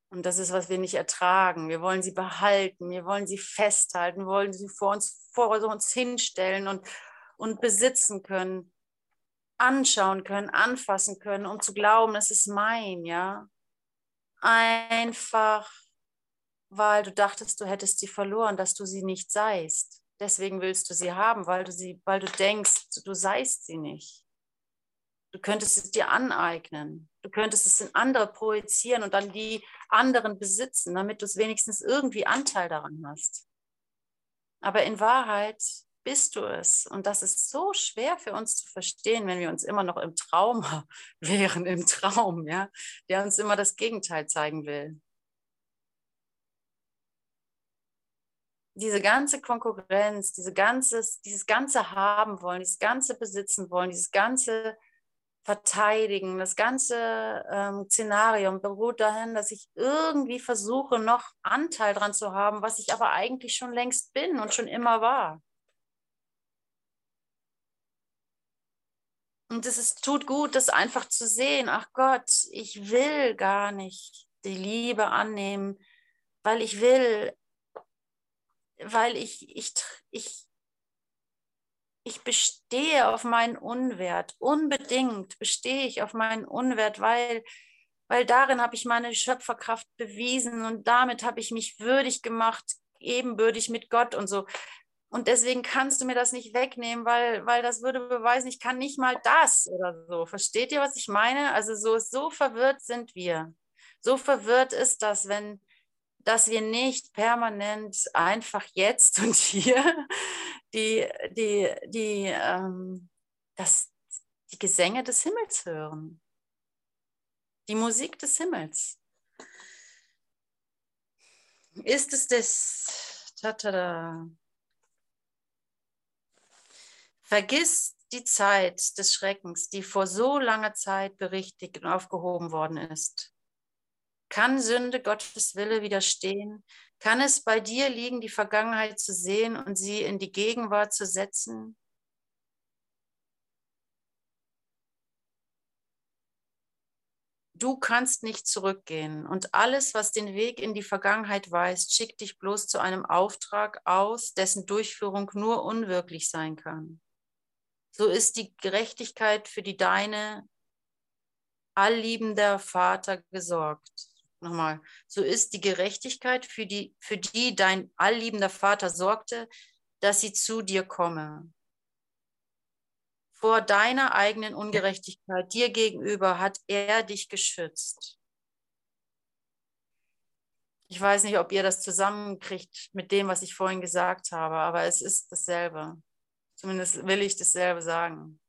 Und das ist, was wir nicht ertragen. Wir wollen sie behalten, wir wollen sie festhalten, wir wollen sie vor uns, vor uns hinstellen und, und besitzen können, anschauen können, anfassen können, um zu glauben, es ist mein, ja. Einfach, weil du dachtest, du hättest sie verloren, dass du sie nicht seist. Deswegen willst du sie haben, weil du sie, weil du denkst, du seist sie nicht. Du könntest es dir aneignen. Du könntest es in andere projizieren und dann die anderen besitzen, damit du es wenigstens irgendwie Anteil daran hast. Aber in Wahrheit bist du es. Und das ist so schwer für uns zu verstehen, wenn wir uns immer noch im Traum wären, im Traum, ja, der uns immer das Gegenteil zeigen will. Diese ganze Konkurrenz, diese ganzes, dieses ganze haben wollen, dieses ganze besitzen wollen, dieses ganze verteidigen. Das ganze ähm, Szenario beruht dahin, dass ich irgendwie versuche, noch Anteil daran zu haben, was ich aber eigentlich schon längst bin und schon immer war. Und es ist, tut gut, das einfach zu sehen. Ach Gott, ich will gar nicht die Liebe annehmen, weil ich will, weil ich, ich, ich, ich bestehe auf meinen Unwert. Unbedingt bestehe ich auf meinen Unwert, weil, weil darin habe ich meine Schöpferkraft bewiesen und damit habe ich mich würdig gemacht, ebenbürtig mit Gott und so. Und deswegen kannst du mir das nicht wegnehmen, weil, weil das würde beweisen, ich kann nicht mal das oder so. Versteht ihr, was ich meine? Also so, so verwirrt sind wir. So verwirrt ist das, wenn, dass wir nicht permanent einfach jetzt und hier die, die, die, ähm, das, die Gesänge des Himmels hören. Die Musik des Himmels. Ist es das? Tatada. Vergiss die Zeit des Schreckens, die vor so langer Zeit berichtigt und aufgehoben worden ist. Kann Sünde Gottes Wille widerstehen? Kann es bei dir liegen, die Vergangenheit zu sehen und sie in die Gegenwart zu setzen? Du kannst nicht zurückgehen und alles, was den Weg in die Vergangenheit weist, schickt dich bloß zu einem Auftrag aus, dessen Durchführung nur unwirklich sein kann. So ist die Gerechtigkeit für die deine allliebender Vater gesorgt nochmal, so ist die Gerechtigkeit, für die, für die dein allliebender Vater sorgte, dass sie zu dir komme. Vor deiner eigenen Ungerechtigkeit dir gegenüber hat er dich geschützt. Ich weiß nicht, ob ihr das zusammenkriegt mit dem, was ich vorhin gesagt habe, aber es ist dasselbe. Zumindest will ich dasselbe sagen.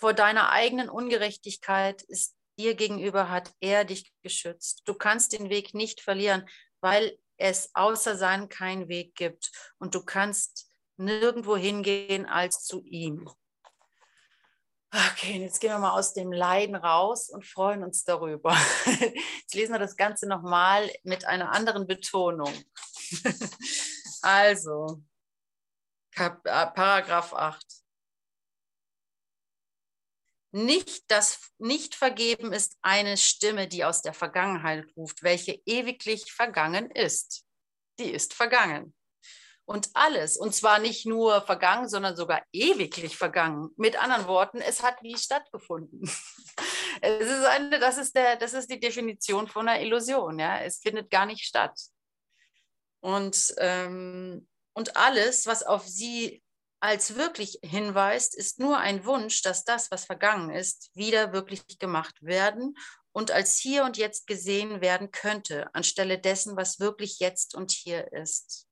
Vor deiner eigenen Ungerechtigkeit ist dir gegenüber hat er dich geschützt. Du kannst den Weg nicht verlieren, weil es außer sein keinen Weg gibt. Und du kannst nirgendwo hingehen als zu ihm. Okay, jetzt gehen wir mal aus dem Leiden raus und freuen uns darüber. Jetzt lesen wir das Ganze nochmal mit einer anderen Betonung. Also, äh, Paragraph 8. Nicht das Nicht-Vergeben ist eine Stimme, die aus der Vergangenheit ruft, welche ewiglich vergangen ist. Die ist vergangen. Und alles, und zwar nicht nur vergangen, sondern sogar ewiglich vergangen. Mit anderen Worten, es hat nie stattgefunden. Es ist eine, das, ist der, das ist die Definition von einer Illusion. Ja? Es findet gar nicht statt. Und, ähm, und alles, was auf sie als wirklich hinweist, ist nur ein Wunsch, dass das, was vergangen ist, wieder wirklich gemacht werden und als hier und jetzt gesehen werden könnte, anstelle dessen, was wirklich jetzt und hier ist.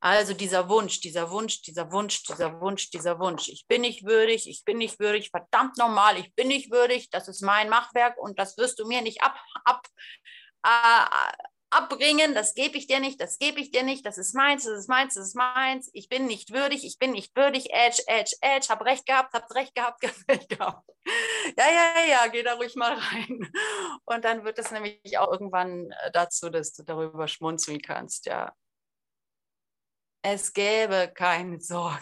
Also dieser Wunsch, dieser Wunsch, dieser Wunsch, dieser Wunsch, dieser Wunsch. Ich bin nicht würdig, ich bin nicht würdig, verdammt normal, ich bin nicht würdig, das ist mein Machwerk und das wirst du mir nicht ab, ab, äh, abbringen, das gebe ich dir nicht, das gebe ich dir nicht, das ist meins, das ist meins, das ist meins, ich bin nicht würdig, ich bin nicht würdig, Edge, Edge, Edge, hab recht gehabt, hab recht gehabt, hab recht gehabt. Ja, ja, ja, geh da ruhig mal rein. Und dann wird es nämlich auch irgendwann äh, dazu, dass du darüber schmunzeln kannst, ja. Es gäbe keine Sorgen.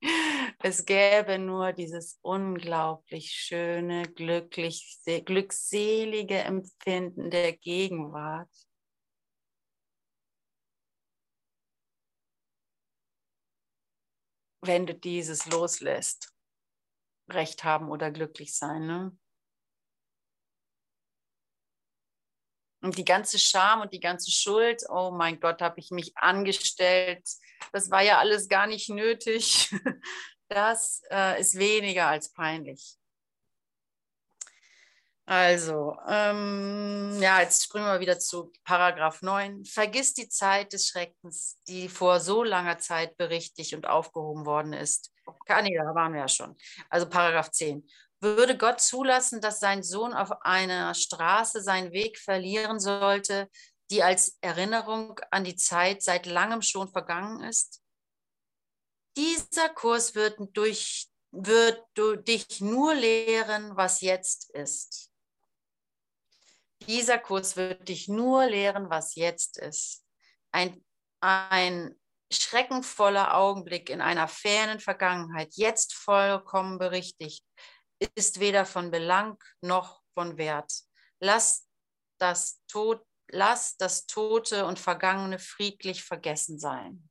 Es gäbe nur dieses unglaublich schöne, glücklich, glückselige Empfinden der Gegenwart wenn du dieses loslässt. Recht haben oder glücklich sein. Ne? Und die ganze Scham und die ganze Schuld, oh mein Gott, habe ich mich angestellt. Das war ja alles gar nicht nötig. Das äh, ist weniger als peinlich. Also, ähm, ja, jetzt springen wir wieder zu Paragraph 9. Vergiss die Zeit des Schreckens, die vor so langer Zeit berichtigt und aufgehoben worden ist. Ah, nee, da waren wir ja schon. Also Paragraph 10. Würde Gott zulassen, dass sein Sohn auf einer Straße seinen Weg verlieren sollte, die als Erinnerung an die Zeit seit langem schon vergangen ist? Dieser Kurs wird, durch, wird dich nur lehren, was jetzt ist. Dieser Kurs wird dich nur lehren, was jetzt ist. Ein, ein schreckenvoller Augenblick in einer fernen Vergangenheit, jetzt vollkommen berichtigt, ist weder von Belang noch von Wert. Lass das, Tod, lass das Tote und Vergangene friedlich vergessen sein.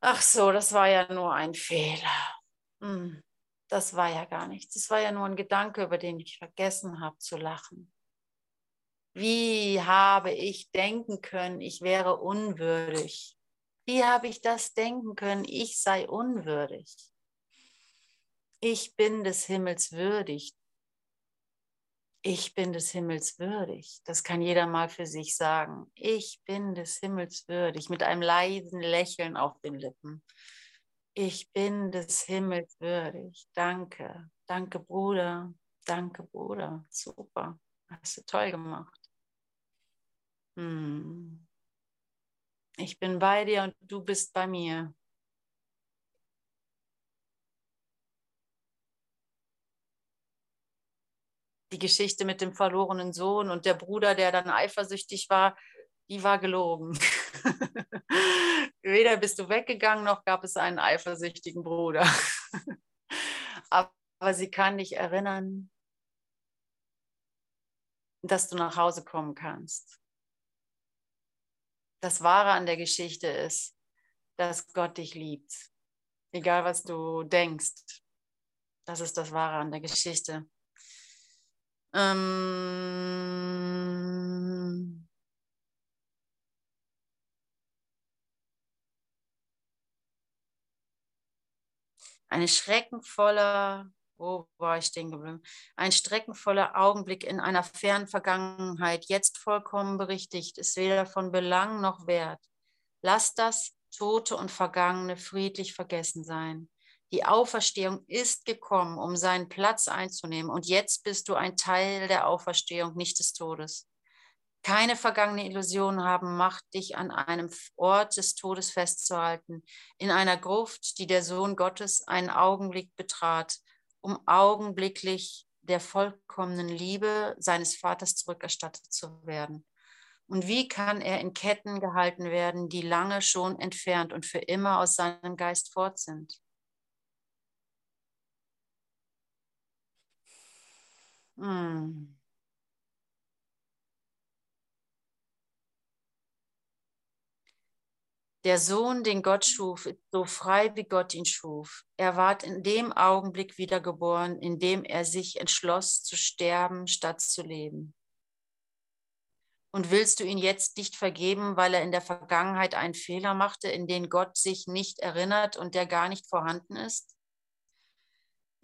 Ach so, das war ja nur ein Fehler. Hm das war ja gar nichts. Das war ja nur ein Gedanke, über den ich vergessen habe zu lachen. Wie habe ich denken können, ich wäre unwürdig? Wie habe ich das denken können, ich sei unwürdig? Ich bin des Himmels würdig. Ich bin des Himmels würdig. Das kann jeder mal für sich sagen. Ich bin des Himmels würdig, mit einem leisen Lächeln auf den Lippen. Ich bin des Himmels würdig. Danke. Danke, Bruder. Danke, Bruder. Super. Hast du toll gemacht. Hm. Ich bin bei dir und du bist bei mir. Die Geschichte mit dem verlorenen Sohn und der Bruder, der dann eifersüchtig war, die war gelogen. Weder bist du weggegangen, noch gab es einen eifersüchtigen Bruder. Aber sie kann dich erinnern, dass du nach Hause kommen kannst. Das Wahre an der Geschichte ist, dass Gott dich liebt. Egal was du denkst. Das ist das Wahre an der Geschichte. Ähm Ein schreckenvoller, wo war ich stehen geblieben? Ein schreckenvoller Augenblick in einer fernen Vergangenheit, jetzt vollkommen berichtigt, ist weder von Belang noch wert. Lass das Tote und Vergangene friedlich vergessen sein. Die Auferstehung ist gekommen, um seinen Platz einzunehmen. Und jetzt bist du ein Teil der Auferstehung, nicht des Todes. Keine vergangene Illusion haben Macht, dich an einem Ort des Todes festzuhalten, in einer Gruft, die der Sohn Gottes einen Augenblick betrat, um augenblicklich der vollkommenen Liebe seines Vaters zurückerstattet zu werden. Und wie kann er in Ketten gehalten werden, die lange schon entfernt und für immer aus seinem Geist fort sind? Hm. Der Sohn, den Gott schuf, ist so frei, wie Gott ihn schuf. Er ward in dem Augenblick wiedergeboren, in dem er sich entschloss, zu sterben, statt zu leben. Und willst du ihn jetzt nicht vergeben, weil er in der Vergangenheit einen Fehler machte, in den Gott sich nicht erinnert und der gar nicht vorhanden ist?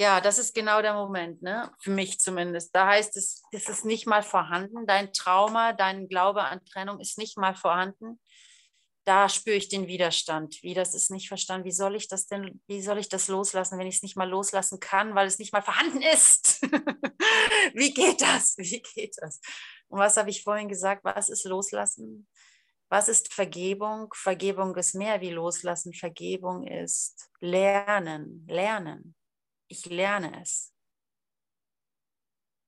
Ja, das ist genau der Moment, ne? für mich zumindest. Da heißt es, es ist nicht mal vorhanden. Dein Trauma, dein Glaube an Trennung ist nicht mal vorhanden da spüre ich den Widerstand. Wie, das ist nicht verstanden. Wie soll ich das denn, wie soll ich das loslassen, wenn ich es nicht mal loslassen kann, weil es nicht mal vorhanden ist? wie geht das? Wie geht das? Und was habe ich vorhin gesagt? Was ist loslassen? Was ist Vergebung? Vergebung ist mehr wie loslassen. Vergebung ist lernen, lernen. Ich lerne es.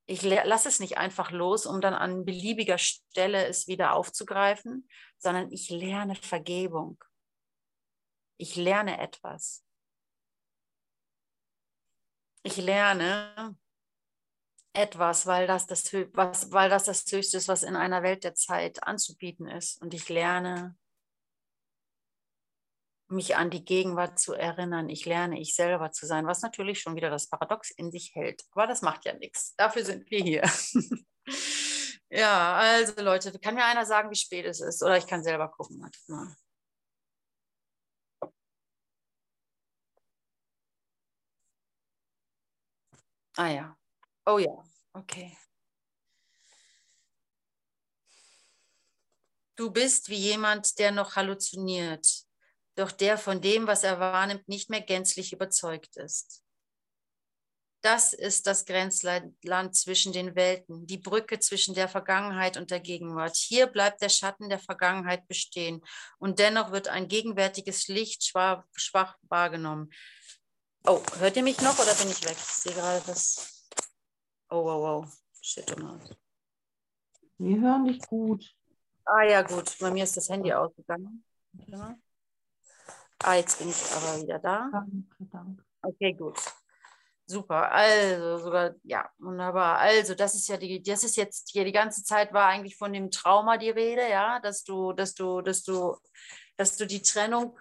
Ich lasse es nicht einfach los, um dann an beliebiger Stelle es wieder aufzugreifen, sondern ich lerne Vergebung. Ich lerne etwas. Ich lerne etwas, weil das das, was, weil das das Höchste ist, was in einer Welt der Zeit anzubieten ist. Und ich lerne mich an die Gegenwart zu erinnern. Ich lerne, ich selber zu sein, was natürlich schon wieder das Paradox in sich hält. Aber das macht ja nichts. Dafür sind wir hier. ja, also Leute, kann mir einer sagen, wie spät es ist? Oder ich kann selber gucken. Mal. Ah ja. Oh ja. Okay. Du bist wie jemand, der noch halluziniert doch der von dem, was er wahrnimmt, nicht mehr gänzlich überzeugt ist. Das ist das Grenzland zwischen den Welten, die Brücke zwischen der Vergangenheit und der Gegenwart. Hier bleibt der Schatten der Vergangenheit bestehen und dennoch wird ein gegenwärtiges Licht schwach, schwach wahrgenommen. Oh, hört ihr mich noch oder bin ich weg? Ich sehe gerade das. Oh, wow, wow. Shit, oh Wir hören dich gut. Ah ja, gut. Bei mir ist das Handy ausgegangen. Ja. Ah, jetzt bin ich aber wieder da. Okay, gut. Super. Also sogar, ja, wunderbar. Also, das ist ja die, das ist jetzt hier die ganze Zeit war eigentlich von dem Trauma die Rede, ja, dass du, dass du, dass du, dass du die Trennung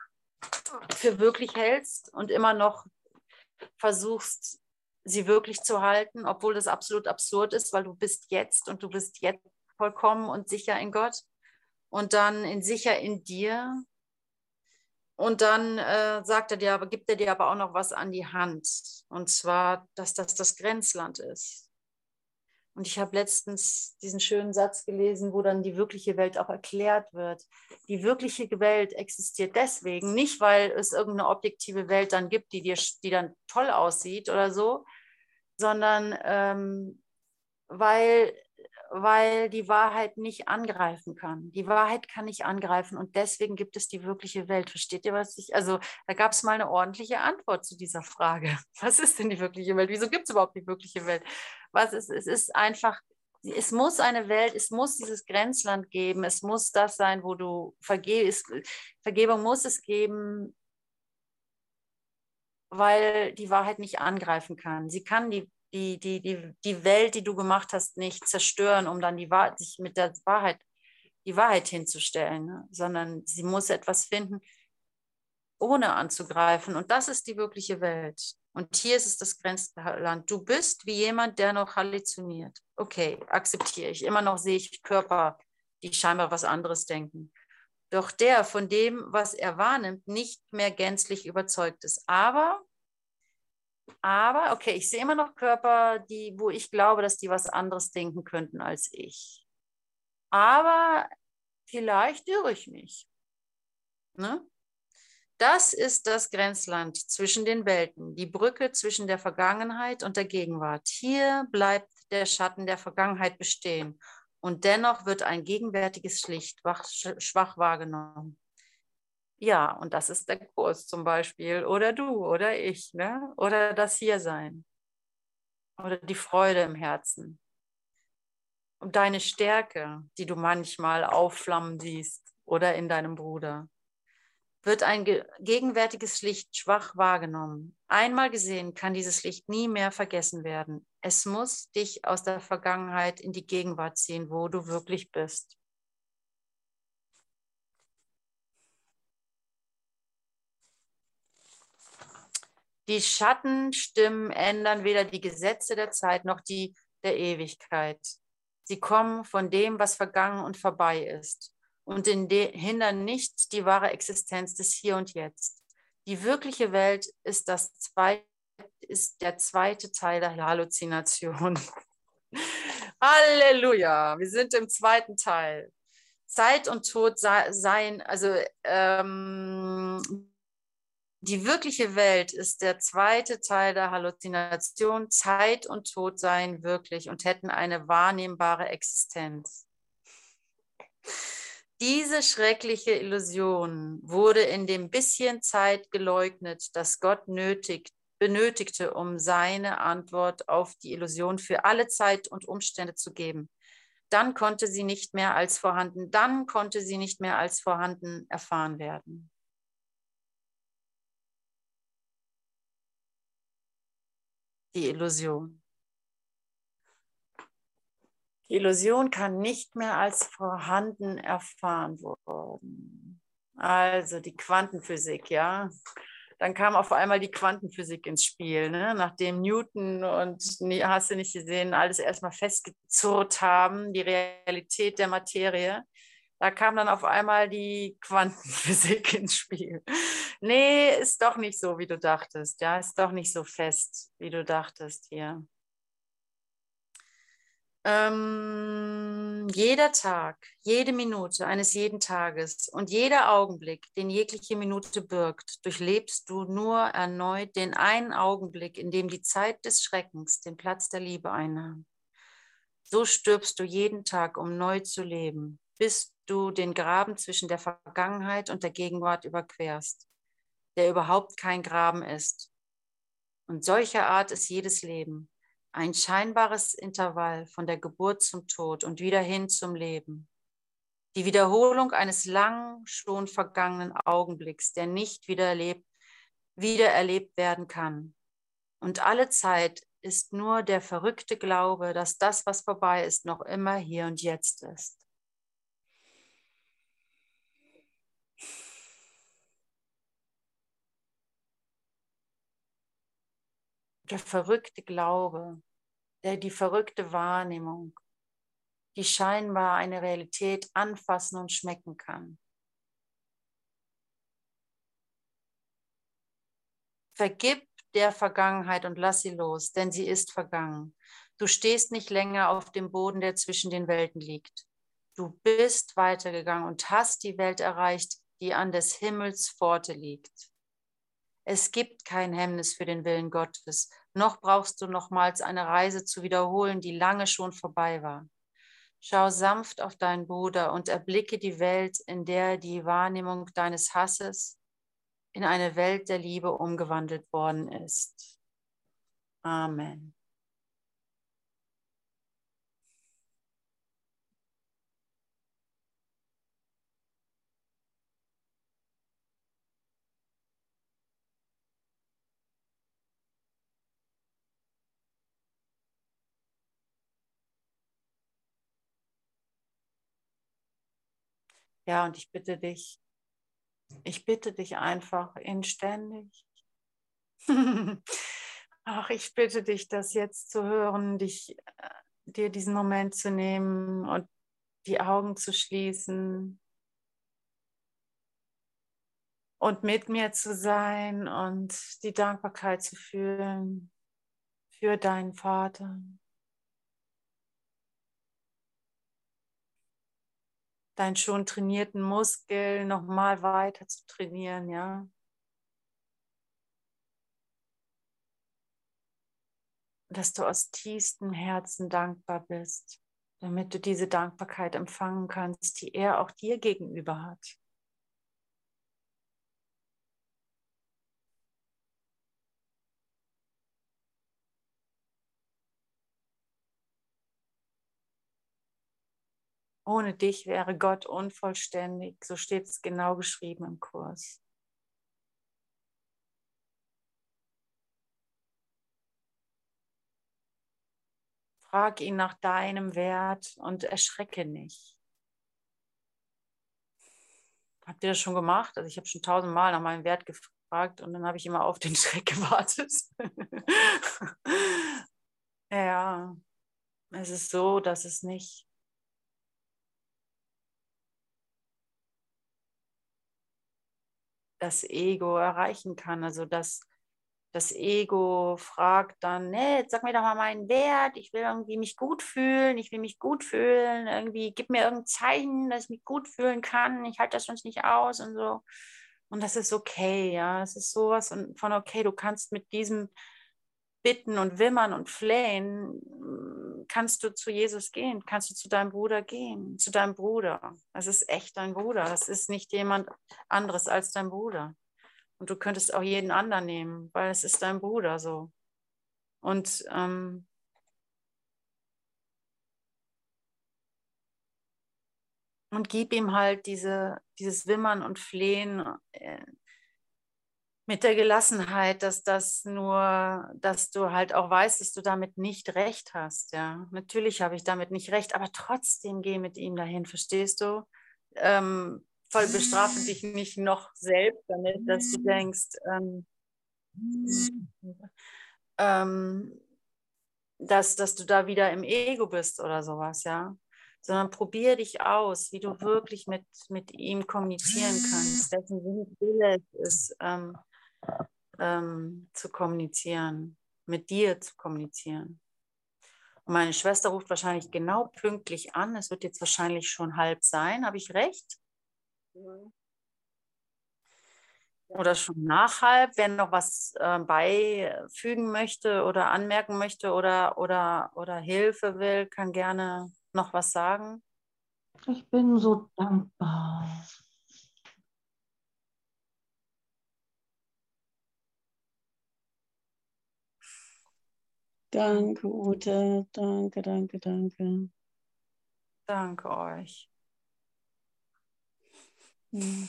für wirklich hältst und immer noch versuchst, sie wirklich zu halten, obwohl das absolut absurd ist, weil du bist jetzt und du bist jetzt vollkommen und sicher in Gott und dann in sicher in dir und dann äh, sagt er dir, aber gibt er dir aber auch noch was an die Hand. Und zwar, dass das das Grenzland ist. Und ich habe letztens diesen schönen Satz gelesen, wo dann die wirkliche Welt auch erklärt wird. Die wirkliche Welt existiert deswegen, nicht weil es irgendeine objektive Welt dann gibt, die, dir, die dann toll aussieht oder so, sondern ähm, weil weil die Wahrheit nicht angreifen kann. Die Wahrheit kann nicht angreifen und deswegen gibt es die wirkliche Welt. Versteht ihr, was ich? Also, da gab es mal eine ordentliche Antwort zu dieser Frage. Was ist denn die wirkliche Welt? Wieso gibt es überhaupt die wirkliche Welt? Was ist, es ist einfach, es muss eine Welt, es muss dieses Grenzland geben, es muss das sein, wo du vergehst. Vergebung muss es geben, weil die Wahrheit nicht angreifen kann. Sie kann die die, die, die, die Welt, die du gemacht hast, nicht zerstören, um dann die Wahrheit, sich mit der Wahrheit, die Wahrheit hinzustellen, ne? sondern sie muss etwas finden, ohne anzugreifen. Und das ist die wirkliche Welt. Und hier ist es das Grenzland. Du bist wie jemand, der noch halluziniert. Okay, akzeptiere ich. Immer noch sehe ich Körper, die scheinbar was anderes denken. Doch der von dem, was er wahrnimmt, nicht mehr gänzlich überzeugt ist. Aber aber, okay, ich sehe immer noch Körper, die, wo ich glaube, dass die was anderes denken könnten als ich. Aber vielleicht irre ich mich. Ne? Das ist das Grenzland zwischen den Welten, die Brücke zwischen der Vergangenheit und der Gegenwart. Hier bleibt der Schatten der Vergangenheit bestehen und dennoch wird ein gegenwärtiges Licht schwach wahrgenommen. Ja, und das ist der Kurs zum Beispiel. Oder du oder ich. Ne? Oder das Hiersein. Oder die Freude im Herzen. Und deine Stärke, die du manchmal aufflammen siehst. Oder in deinem Bruder. Wird ein gegenwärtiges Licht schwach wahrgenommen. Einmal gesehen kann dieses Licht nie mehr vergessen werden. Es muss dich aus der Vergangenheit in die Gegenwart ziehen, wo du wirklich bist. Die Schattenstimmen ändern weder die Gesetze der Zeit noch die der Ewigkeit. Sie kommen von dem, was vergangen und vorbei ist und hindern nicht die wahre Existenz des Hier und Jetzt. Die wirkliche Welt ist, das zweite, ist der zweite Teil der Halluzination. Halleluja, wir sind im zweiten Teil. Zeit und Tod seien, also ähm, die wirkliche Welt ist der zweite Teil der Halluzination. Zeit und Tod seien wirklich und hätten eine wahrnehmbare Existenz. Diese schreckliche Illusion wurde in dem bisschen Zeit geleugnet, das Gott nötig, benötigte, um seine Antwort auf die Illusion für alle Zeit und Umstände zu geben. Dann konnte sie nicht mehr als vorhanden, dann konnte sie nicht mehr als vorhanden erfahren werden. Die Illusion. Die Illusion kann nicht mehr als vorhanden erfahren werden. Also die Quantenphysik, ja. Dann kam auf einmal die Quantenphysik ins Spiel, ne? nachdem Newton und hast du nicht gesehen, alles erstmal festgezurrt haben, die Realität der Materie. Da kam dann auf einmal die Quantenphysik ins Spiel. Nee, ist doch nicht so, wie du dachtest. Ja, ist doch nicht so fest, wie du dachtest hier. Ähm, jeder Tag, jede Minute eines jeden Tages und jeder Augenblick, den jegliche Minute birgt, durchlebst du nur erneut den einen Augenblick, in dem die Zeit des Schreckens den Platz der Liebe einnahm. So stirbst du jeden Tag, um neu zu leben, bis du den Graben zwischen der Vergangenheit und der Gegenwart überquerst, der überhaupt kein Graben ist. Und solcher Art ist jedes Leben ein scheinbares Intervall von der Geburt zum Tod und wieder hin zum Leben. Die Wiederholung eines lang schon vergangenen Augenblicks, der nicht wieder wieder erlebt werden kann. Und alle Zeit ist nur der verrückte Glaube, dass das, was vorbei ist, noch immer hier und jetzt ist. Der verrückte Glaube, der die verrückte Wahrnehmung, die scheinbar eine Realität anfassen und schmecken kann. Vergib der Vergangenheit und lass sie los, denn sie ist vergangen. Du stehst nicht länger auf dem Boden, der zwischen den Welten liegt. Du bist weitergegangen und hast die Welt erreicht, die an des Himmels Pforte liegt. Es gibt kein Hemmnis für den Willen Gottes, noch brauchst du nochmals eine Reise zu wiederholen, die lange schon vorbei war. Schau sanft auf deinen Bruder und erblicke die Welt, in der die Wahrnehmung deines Hasses in eine Welt der Liebe umgewandelt worden ist. Amen. Ja, und ich bitte dich, ich bitte dich einfach inständig. Ach, ich bitte dich, das jetzt zu hören, dich, äh, dir diesen Moment zu nehmen und die Augen zu schließen und mit mir zu sein und die Dankbarkeit zu fühlen für deinen Vater. Deinen schon trainierten Muskel nochmal weiter zu trainieren, ja. Dass du aus tiefstem Herzen dankbar bist, damit du diese Dankbarkeit empfangen kannst, die er auch dir gegenüber hat. Ohne dich wäre Gott unvollständig. So steht es genau geschrieben im Kurs. Frag ihn nach deinem Wert und erschrecke nicht. Habt ihr das schon gemacht? Also ich habe schon tausendmal nach meinem Wert gefragt und dann habe ich immer auf den Schreck gewartet. ja, es ist so, dass es nicht das Ego erreichen kann. Also dass das Ego fragt dann, nee, sag mir doch mal meinen Wert, ich will irgendwie mich gut fühlen, ich will mich gut fühlen, irgendwie gib mir irgendein Zeichen, dass ich mich gut fühlen kann, ich halte das sonst nicht aus und so. Und das ist okay, ja, es ist sowas von okay, du kannst mit diesem Bitten und Wimmern und Flehen, kannst du zu Jesus gehen, kannst du zu deinem Bruder gehen, zu deinem Bruder. Das ist echt dein Bruder, das ist nicht jemand anderes als dein Bruder. Und du könntest auch jeden anderen nehmen, weil es ist dein Bruder so. Und ähm, und gib ihm halt diese, dieses Wimmern und Flehen äh, mit der Gelassenheit, dass das nur, dass du halt auch weißt, dass du damit nicht recht hast. Ja, natürlich habe ich damit nicht recht, aber trotzdem geh mit ihm dahin, verstehst du? Ähm, voll bestrafe dich nicht noch selbst damit, dass du denkst, ähm, ähm, dass, dass du da wieder im Ego bist oder sowas, ja. Sondern probier dich aus, wie du wirklich mit, mit ihm kommunizieren kannst, dessen Wille es ist, ähm, ähm, zu kommunizieren, mit dir zu kommunizieren. Und meine Schwester ruft wahrscheinlich genau pünktlich an. Es wird jetzt wahrscheinlich schon halb sein. Habe ich recht? Oder schon nach halb, wer noch was äh, beifügen möchte oder anmerken möchte oder, oder, oder Hilfe will, kann gerne noch was sagen. Ich bin so dankbar. Danke, Ute. Danke, danke, danke. Danke euch. Mm.